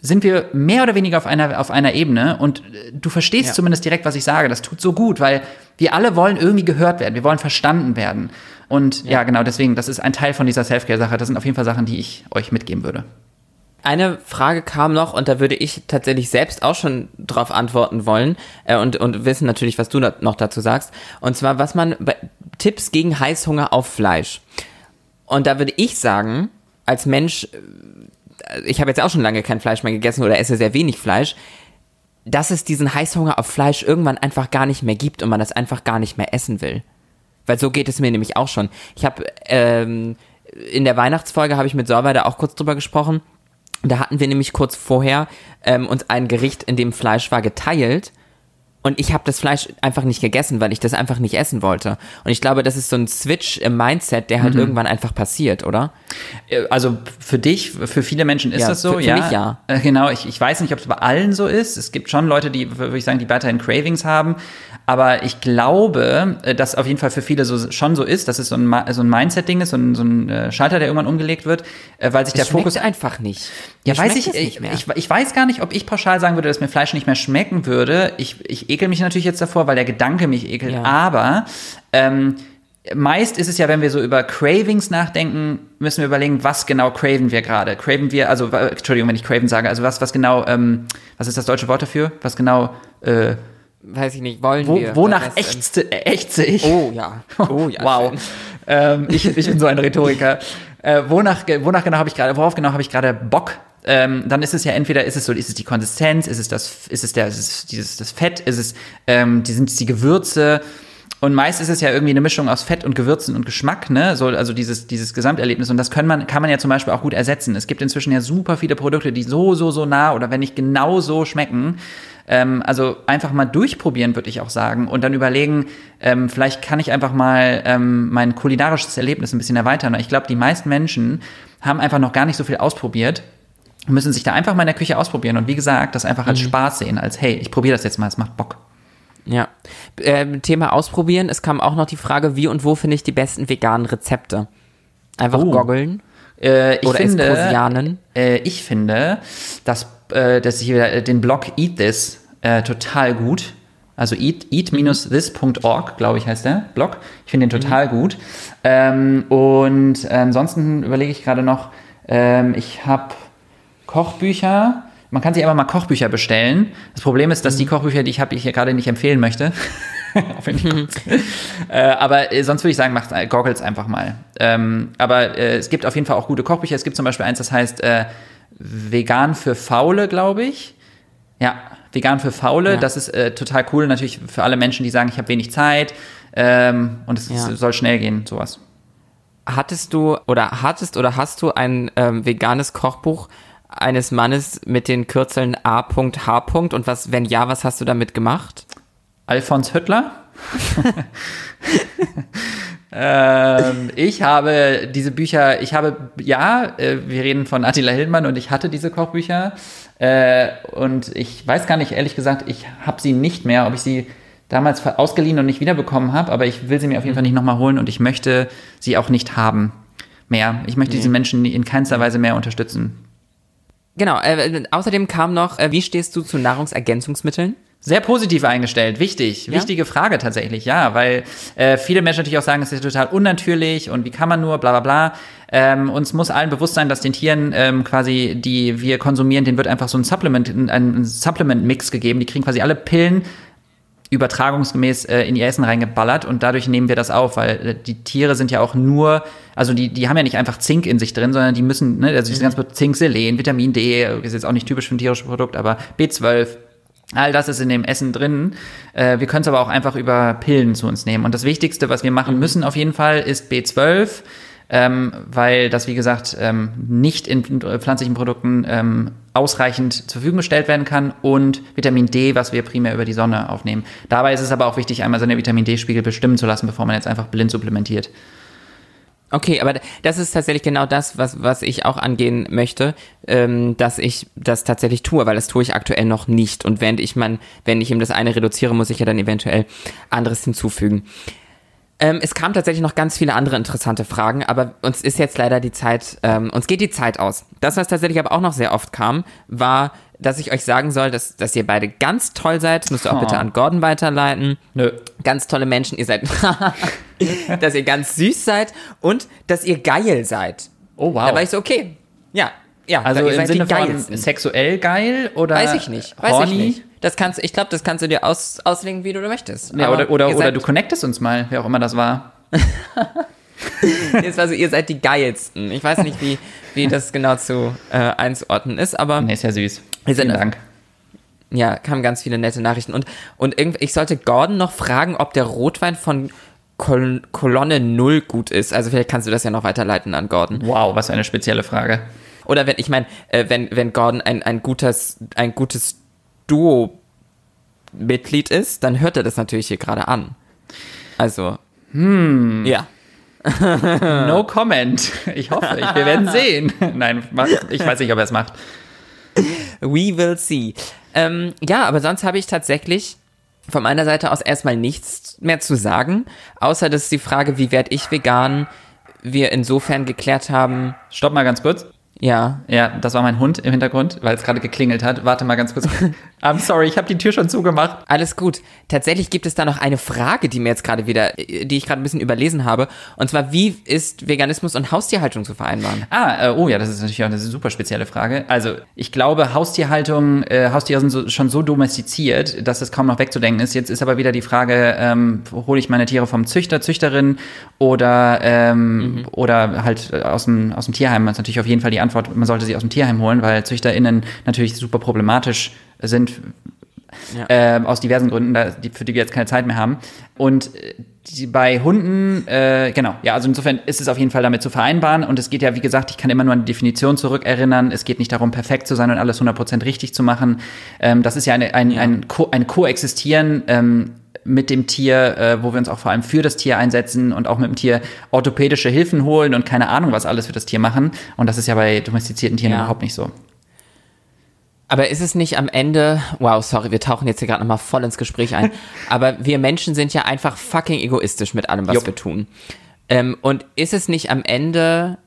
sind wir mehr oder weniger auf einer, auf einer Ebene und äh, du verstehst ja. zumindest direkt, was ich sage. Das tut so gut, weil wir alle wollen irgendwie gehört werden. Wir wollen verstanden werden. Und ja, ja genau, deswegen, das ist ein Teil von dieser Self-Care-Sache. Das sind auf jeden Fall Sachen, die ich euch mitgeben würde. Eine Frage kam noch und da würde ich tatsächlich selbst auch schon drauf antworten wollen äh, und, und wissen natürlich, was du da noch dazu sagst. Und zwar, was man Tipps gegen Heißhunger auf Fleisch. Und da würde ich sagen, als Mensch, äh, ich habe jetzt auch schon lange kein Fleisch mehr gegessen oder esse sehr wenig Fleisch, dass es diesen Heißhunger auf Fleisch irgendwann einfach gar nicht mehr gibt und man das einfach gar nicht mehr essen will. Weil so geht es mir nämlich auch schon. Ich habe ähm, in der Weihnachtsfolge habe ich mit Sorber da auch kurz drüber gesprochen da hatten wir nämlich kurz vorher ähm, uns ein Gericht, in dem Fleisch war, geteilt. Und ich habe das Fleisch einfach nicht gegessen, weil ich das einfach nicht essen wollte. Und ich glaube, das ist so ein Switch im Mindset, der halt mhm. irgendwann einfach passiert, oder? Äh, also für dich, für viele Menschen ist ja, das so, für, für ja. Mich ja. Äh, genau, ich, ich weiß nicht, ob es bei allen so ist. Es gibt schon Leute, die, würde ich sagen, die weiterhin Cravings haben. Aber ich glaube, äh, dass auf jeden Fall für viele so, schon so ist, dass es so ein, so ein Mindset-Ding ist, so ein, so ein äh, Schalter, der irgendwann umgelegt wird, äh, weil sich der Fokus einfach nicht. Ja, weiß ich, ich, ich, ich, weiß gar nicht, ob ich pauschal sagen würde, dass mir Fleisch nicht mehr schmecken würde. Ich, ich ekel mich natürlich jetzt davor, weil der Gedanke mich ekelt. Ja. Aber ähm, meist ist es ja, wenn wir so über Cravings nachdenken, müssen wir überlegen, was genau craven wir gerade. Craven wir, also Entschuldigung, wenn ich craven sage, also was, was genau, ähm, was ist das deutsche Wort dafür? Was genau äh, weiß ich nicht, wollen Wo, wir. Wonach ächzte, äh, ächze ich? Oh ja. *laughs* Oh ja. wow. ähm, ich, ich bin so ein Rhetoriker. Äh, wonach, wonach genau habe ich gerade, worauf genau habe ich gerade Bock? Ähm, dann ist es ja entweder ist es so, ist es die Konsistenz, ist es das, ist es der, ist es dieses das Fett, ist es, ähm, die sind es die Gewürze. Und meist ist es ja irgendwie eine Mischung aus Fett und Gewürzen und Geschmack, ne? So, also dieses, dieses Gesamterlebnis. Und das kann man, kann man ja zum Beispiel auch gut ersetzen. Es gibt inzwischen ja super viele Produkte, die so, so, so nah oder wenn nicht genau so schmecken. Ähm, also einfach mal durchprobieren, würde ich auch sagen. Und dann überlegen, ähm, vielleicht kann ich einfach mal ähm, mein kulinarisches Erlebnis ein bisschen erweitern. Ich glaube, die meisten Menschen haben einfach noch gar nicht so viel ausprobiert müssen sich da einfach mal in der Küche ausprobieren und wie gesagt, das einfach als mhm. Spaß sehen, als hey, ich probiere das jetzt mal, es macht Bock. Ja. Ähm, Thema ausprobieren, es kam auch noch die Frage, wie und wo finde ich die besten veganen Rezepte? Einfach oh. goggeln. Äh, ich Oder finde, äh, ich finde, dass, äh, dass ich wieder den Blog Eat This äh, total gut. Also eat, eat-this.org, glaube ich, heißt der Blog. Ich finde den total gut. Ähm, und ansonsten überlege ich gerade noch, ähm, ich habe Kochbücher. Man kann sich einfach mal Kochbücher bestellen. Das Problem ist, dass die Kochbücher, die ich habe, ich hier gerade nicht empfehlen möchte. *laughs* Auch wenn ich- äh, aber äh, sonst würde ich sagen, macht äh, goggles einfach mal. Ähm, aber äh, es gibt auf jeden Fall auch gute Kochbücher. Es gibt zum Beispiel eins, das heißt äh, Vegan für Faule, glaube ich. Ja, vegan für Faule. Ja. Das ist äh, total cool. Natürlich für alle Menschen, die sagen, ich habe wenig Zeit ähm, und es Ja. soll schnell gehen, sowas. Hattest du oder hattest oder hast du ein ähm, veganes Kochbuch eines Mannes mit den Kürzeln A.H. und was, wenn ja, was hast du damit gemacht? Alfons Hüttler. *laughs* *laughs* ähm, ich habe diese Bücher, ich habe, ja, äh, wir reden von Attila Hildmann und ich hatte diese Kochbücher. Äh, und ich weiß gar nicht, ehrlich gesagt, ich habe sie nicht mehr, ob ich sie damals ausgeliehen und nicht wiederbekommen habe, aber ich will sie mir auf jeden Fall nicht nochmal holen und ich möchte sie auch nicht haben mehr. Ich möchte diese Menschen in keinster Weise mehr unterstützen. Genau, äh, außerdem kam noch, äh, wie stehst du zu Nahrungsergänzungsmitteln? Sehr positiv eingestellt, wichtig, Ja? wichtige Frage tatsächlich, ja, weil äh, viele Menschen natürlich auch sagen, es ist total unnatürlich und wie kann man nur, bla bla bla. Ähm, uns muss allen bewusst sein, dass den Tieren ähm, quasi, die wir konsumieren, denen wird einfach so ein Supplement, ein, Supplement-Mix gegeben. Die kriegen quasi alle Pillen übertragungsgemäß äh, in ihr Essen reingeballert und dadurch nehmen wir das auf, weil äh, die Tiere sind ja auch nur, also die, die haben ja nicht einfach Zink in sich drin, sondern die müssen, ne, also diese ganze Zink, Selen, Vitamin D, ist jetzt auch nicht typisch für ein tierisches Produkt, aber B12, All das ist in dem Essen drin. Äh, wir können es aber auch einfach über Pillen zu uns nehmen. Und das Wichtigste, was wir machen müssen auf jeden Fall, ist B12, ähm, weil das, wie gesagt, ähm, nicht in pflanzlichen Produkten ähm, ausreichend zur Verfügung gestellt werden kann und Vitamin D, was wir primär über die Sonne aufnehmen. Dabei ist es aber auch wichtig, einmal seine Vitamin D-Spiegel bestimmen zu lassen, bevor man jetzt einfach blind supplementiert. Okay, aber das ist tatsächlich genau das, was, was ich auch angehen möchte, ähm, dass ich das tatsächlich tue, weil das tue ich aktuell noch nicht. Und wenn ich mein, wenn ich ihm das eine reduziere, muss ich ja dann eventuell anderes hinzufügen. Ähm, es kamen tatsächlich noch ganz viele andere interessante Fragen, aber uns ist jetzt leider die Zeit, ähm, uns geht die Zeit aus. Das, was tatsächlich aber auch noch sehr oft kam, war, dass ich euch sagen soll, dass, dass ihr beide ganz toll seid. Das müsst ihr auch Oh. bitte an Gordon weiterleiten Nö. ganz tolle Menschen, ihr seid, *laughs* dass ihr ganz süß seid und dass ihr geil seid. Oh, wow. Da war ich so, okay, ja, ja, also ihr im seid Sinne von sexuell geil oder Weiß ich nicht, weiß horny? ich nicht. Das kannst, ich glaube, das kannst du dir aus, auslegen, wie du möchtest. Ja, oder oder, oder du connectest uns mal, wer auch immer das war. Jetzt also, ihr seid die geilsten. Ich weiß nicht, wie, wie das genau zu äh, einzuordnen ist, aber Nee, ist ja süß. Vielen Dank. ja, kamen ganz viele nette Nachrichten. Und, und ich sollte Gordon noch fragen, ob der Rotwein von Kol Kolonne Null gut ist. Also vielleicht kannst du das ja noch weiterleiten an Gordon. Wow, was für eine spezielle Frage. Oder wenn, ich meine, äh, wenn, wenn Gordon ein, ein gutes, ein gutes Duo-Mitglied ist, dann hört er das natürlich hier gerade an. Also. Hm. Ja. No comment. Ich hoffe, ich, wir werden *laughs* sehen. Nein, ich weiß nicht, ob er es macht. We will see. Ähm, ja, aber sonst habe ich tatsächlich von meiner Seite aus erstmal nichts mehr zu sagen, außer dass die Frage, wie werde ich vegan, wir insofern geklärt haben, Stopp mal ganz kurz. Ja, Ja, das war mein Hund im Hintergrund, weil es gerade geklingelt hat. Warte mal ganz kurz. *laughs* I'm sorry, ich habe die Tür schon zugemacht. Alles gut. Tatsächlich gibt es da noch eine Frage, die mir jetzt gerade wieder, die ich gerade ein bisschen überlesen habe. Und zwar, wie ist Veganismus und Haustierhaltung zu vereinbaren? Ah, äh, oh ja, das ist natürlich auch eine super spezielle Frage. Also, ich glaube, Haustierhaltung, äh, Haustiere sind so, schon so domestiziert, dass es kaum noch wegzudenken ist. Jetzt ist aber wieder die Frage, ähm, hole ich meine Tiere vom Züchter, Züchterin oder, ähm, oder halt aus dem, aus dem Tierheim? Das ist natürlich auf jeden Fall die Antwort, man sollte sie aus dem Tierheim holen, weil ZüchterInnen natürlich super problematisch sind Ja. ähm, aus diversen Gründen, da, die, für die wir jetzt keine Zeit mehr haben. Und äh, die, bei Hunden, äh, genau, ja, also insofern ist es auf jeden Fall damit zu vereinbaren. Und es geht ja, wie gesagt, ich kann immer nur an die Definition zurückerinnern. Es geht nicht darum, perfekt zu sein und alles 100% richtig zu machen. Ähm, das ist ja eine, ein, ein, Ko ein Koexistieren ähm, mit dem Tier, äh, wo wir uns auch vor allem für das Tier einsetzen und auch mit dem Tier orthopädische Hilfen holen und keine Ahnung, was alles für das Tier machen. Und das ist ja bei domestizierten Tieren Ja. überhaupt nicht so. Aber ist es nicht am Ende, wow, sorry, wir tauchen jetzt hier gerade nochmal voll ins Gespräch ein, *laughs* aber wir Menschen sind ja einfach fucking egoistisch mit allem, was Jupp. wir tun. Ähm, und ist es nicht am Ende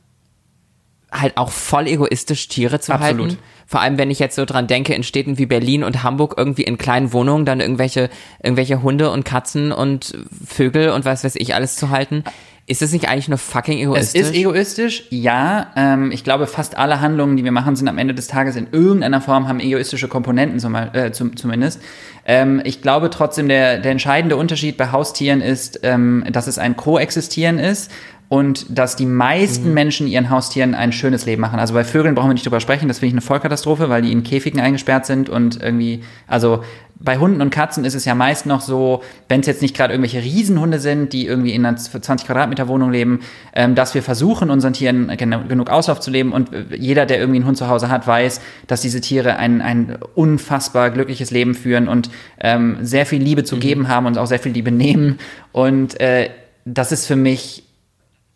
halt auch voll egoistisch, Tiere zu Absolut. halten? Vor allem, wenn ich jetzt so dran denke, in Städten wie Berlin und Hamburg irgendwie in kleinen Wohnungen dann irgendwelche, irgendwelche Hunde und Katzen und Vögel und was weiß ich alles zu halten. Ist das nicht eigentlich nur fucking egoistisch? Es ist egoistisch, ja. Ähm, ich glaube, fast alle Handlungen, die wir machen, sind am Ende des Tages in irgendeiner Form, haben egoistische Komponenten zum, äh, zum, zumindest. Ähm, ich glaube trotzdem, der, der entscheidende Unterschied bei Haustieren ist, ähm, dass es ein Koexistieren ist und dass die meisten Mhm. Menschen ihren Haustieren ein schönes Leben machen. Also bei Vögeln brauchen wir nicht drüber sprechen, das finde ich eine Vollkatastrophe, weil die in Käfigen eingesperrt sind und irgendwie, also bei Hunden und Katzen ist es ja meist noch so, wenn es jetzt nicht gerade irgendwelche Riesenhunde sind, die irgendwie in einer 20 Quadratmeter Wohnung leben, ähm, dass wir versuchen, unseren Tieren gen genug Auslauf zu leben und äh, jeder, der irgendwie einen Hund zu Hause hat, weiß, dass diese Tiere ein, ein unfassbar glückliches Leben führen und ähm, sehr viel Liebe zu geben haben und auch sehr viel Liebe nehmen und äh, das ist für mich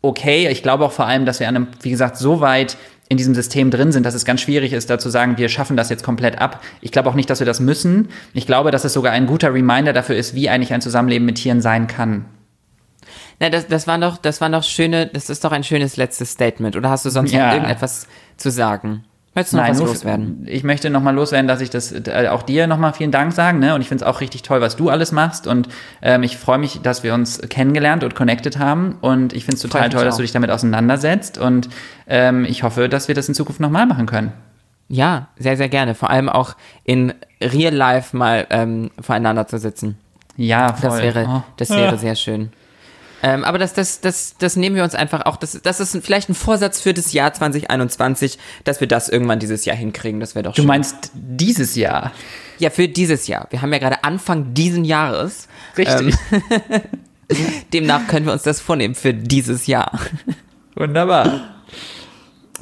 okay. Ich glaube auch vor allem, dass wir an einem, wie gesagt, so weit in diesem System drin sind, dass es ganz schwierig ist, da zu sagen, wir schaffen das jetzt komplett ab. Ich glaube auch nicht, dass wir das müssen. Ich glaube, dass es sogar ein guter Reminder dafür ist, wie eigentlich ein Zusammenleben mit Tieren sein kann. Na, das, das waren doch, das waren doch schöne, das ist doch ein schönes letztes Statement. Oder hast du sonst Ja. noch irgendetwas zu sagen? Möchtest du noch was nur- loswerden? Ich möchte nochmal loswerden, dass ich das äh, auch dir nochmal vielen Dank sagen. Ne? Und ich finde es auch richtig toll, was du alles machst. Und ähm, ich freue mich, dass wir uns kennengelernt und connected haben. Und ich finde es total toll, dass auch. du dich damit auseinandersetzt. Und ähm, ich hoffe, dass wir das in Zukunft nochmal machen können. Ja, sehr, sehr gerne. Vor allem auch in Real Life mal ähm, voreinander zu sitzen. Ja, voll. Das wäre, Oh. das wäre sehr schön. Ähm, aber das, das, das, das nehmen wir uns einfach auch, das, das ist vielleicht ein Vorsatz für das Jahr 2021, dass wir das irgendwann dieses Jahr hinkriegen. Das wäre doch Du schön. meinst dieses Jahr? Ja, für dieses Jahr. Wir haben ja gerade Anfang diesen Jahres. Richtig. *laughs* Demnach können wir uns das vornehmen für dieses Jahr. Wunderbar.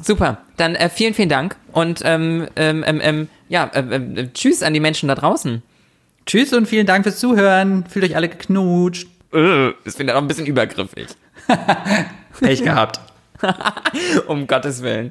Super. Dann äh, vielen, vielen Dank und ähm, ähm, ähm, ähm, ja, ähm, ähm, tschüss an die Menschen da draußen. Tschüss und vielen Dank fürs Zuhören. Fühlt euch alle geknutscht. Das finde ich auch ein bisschen übergriffig. *laughs* Pech gehabt. *laughs* Um Gottes Willen.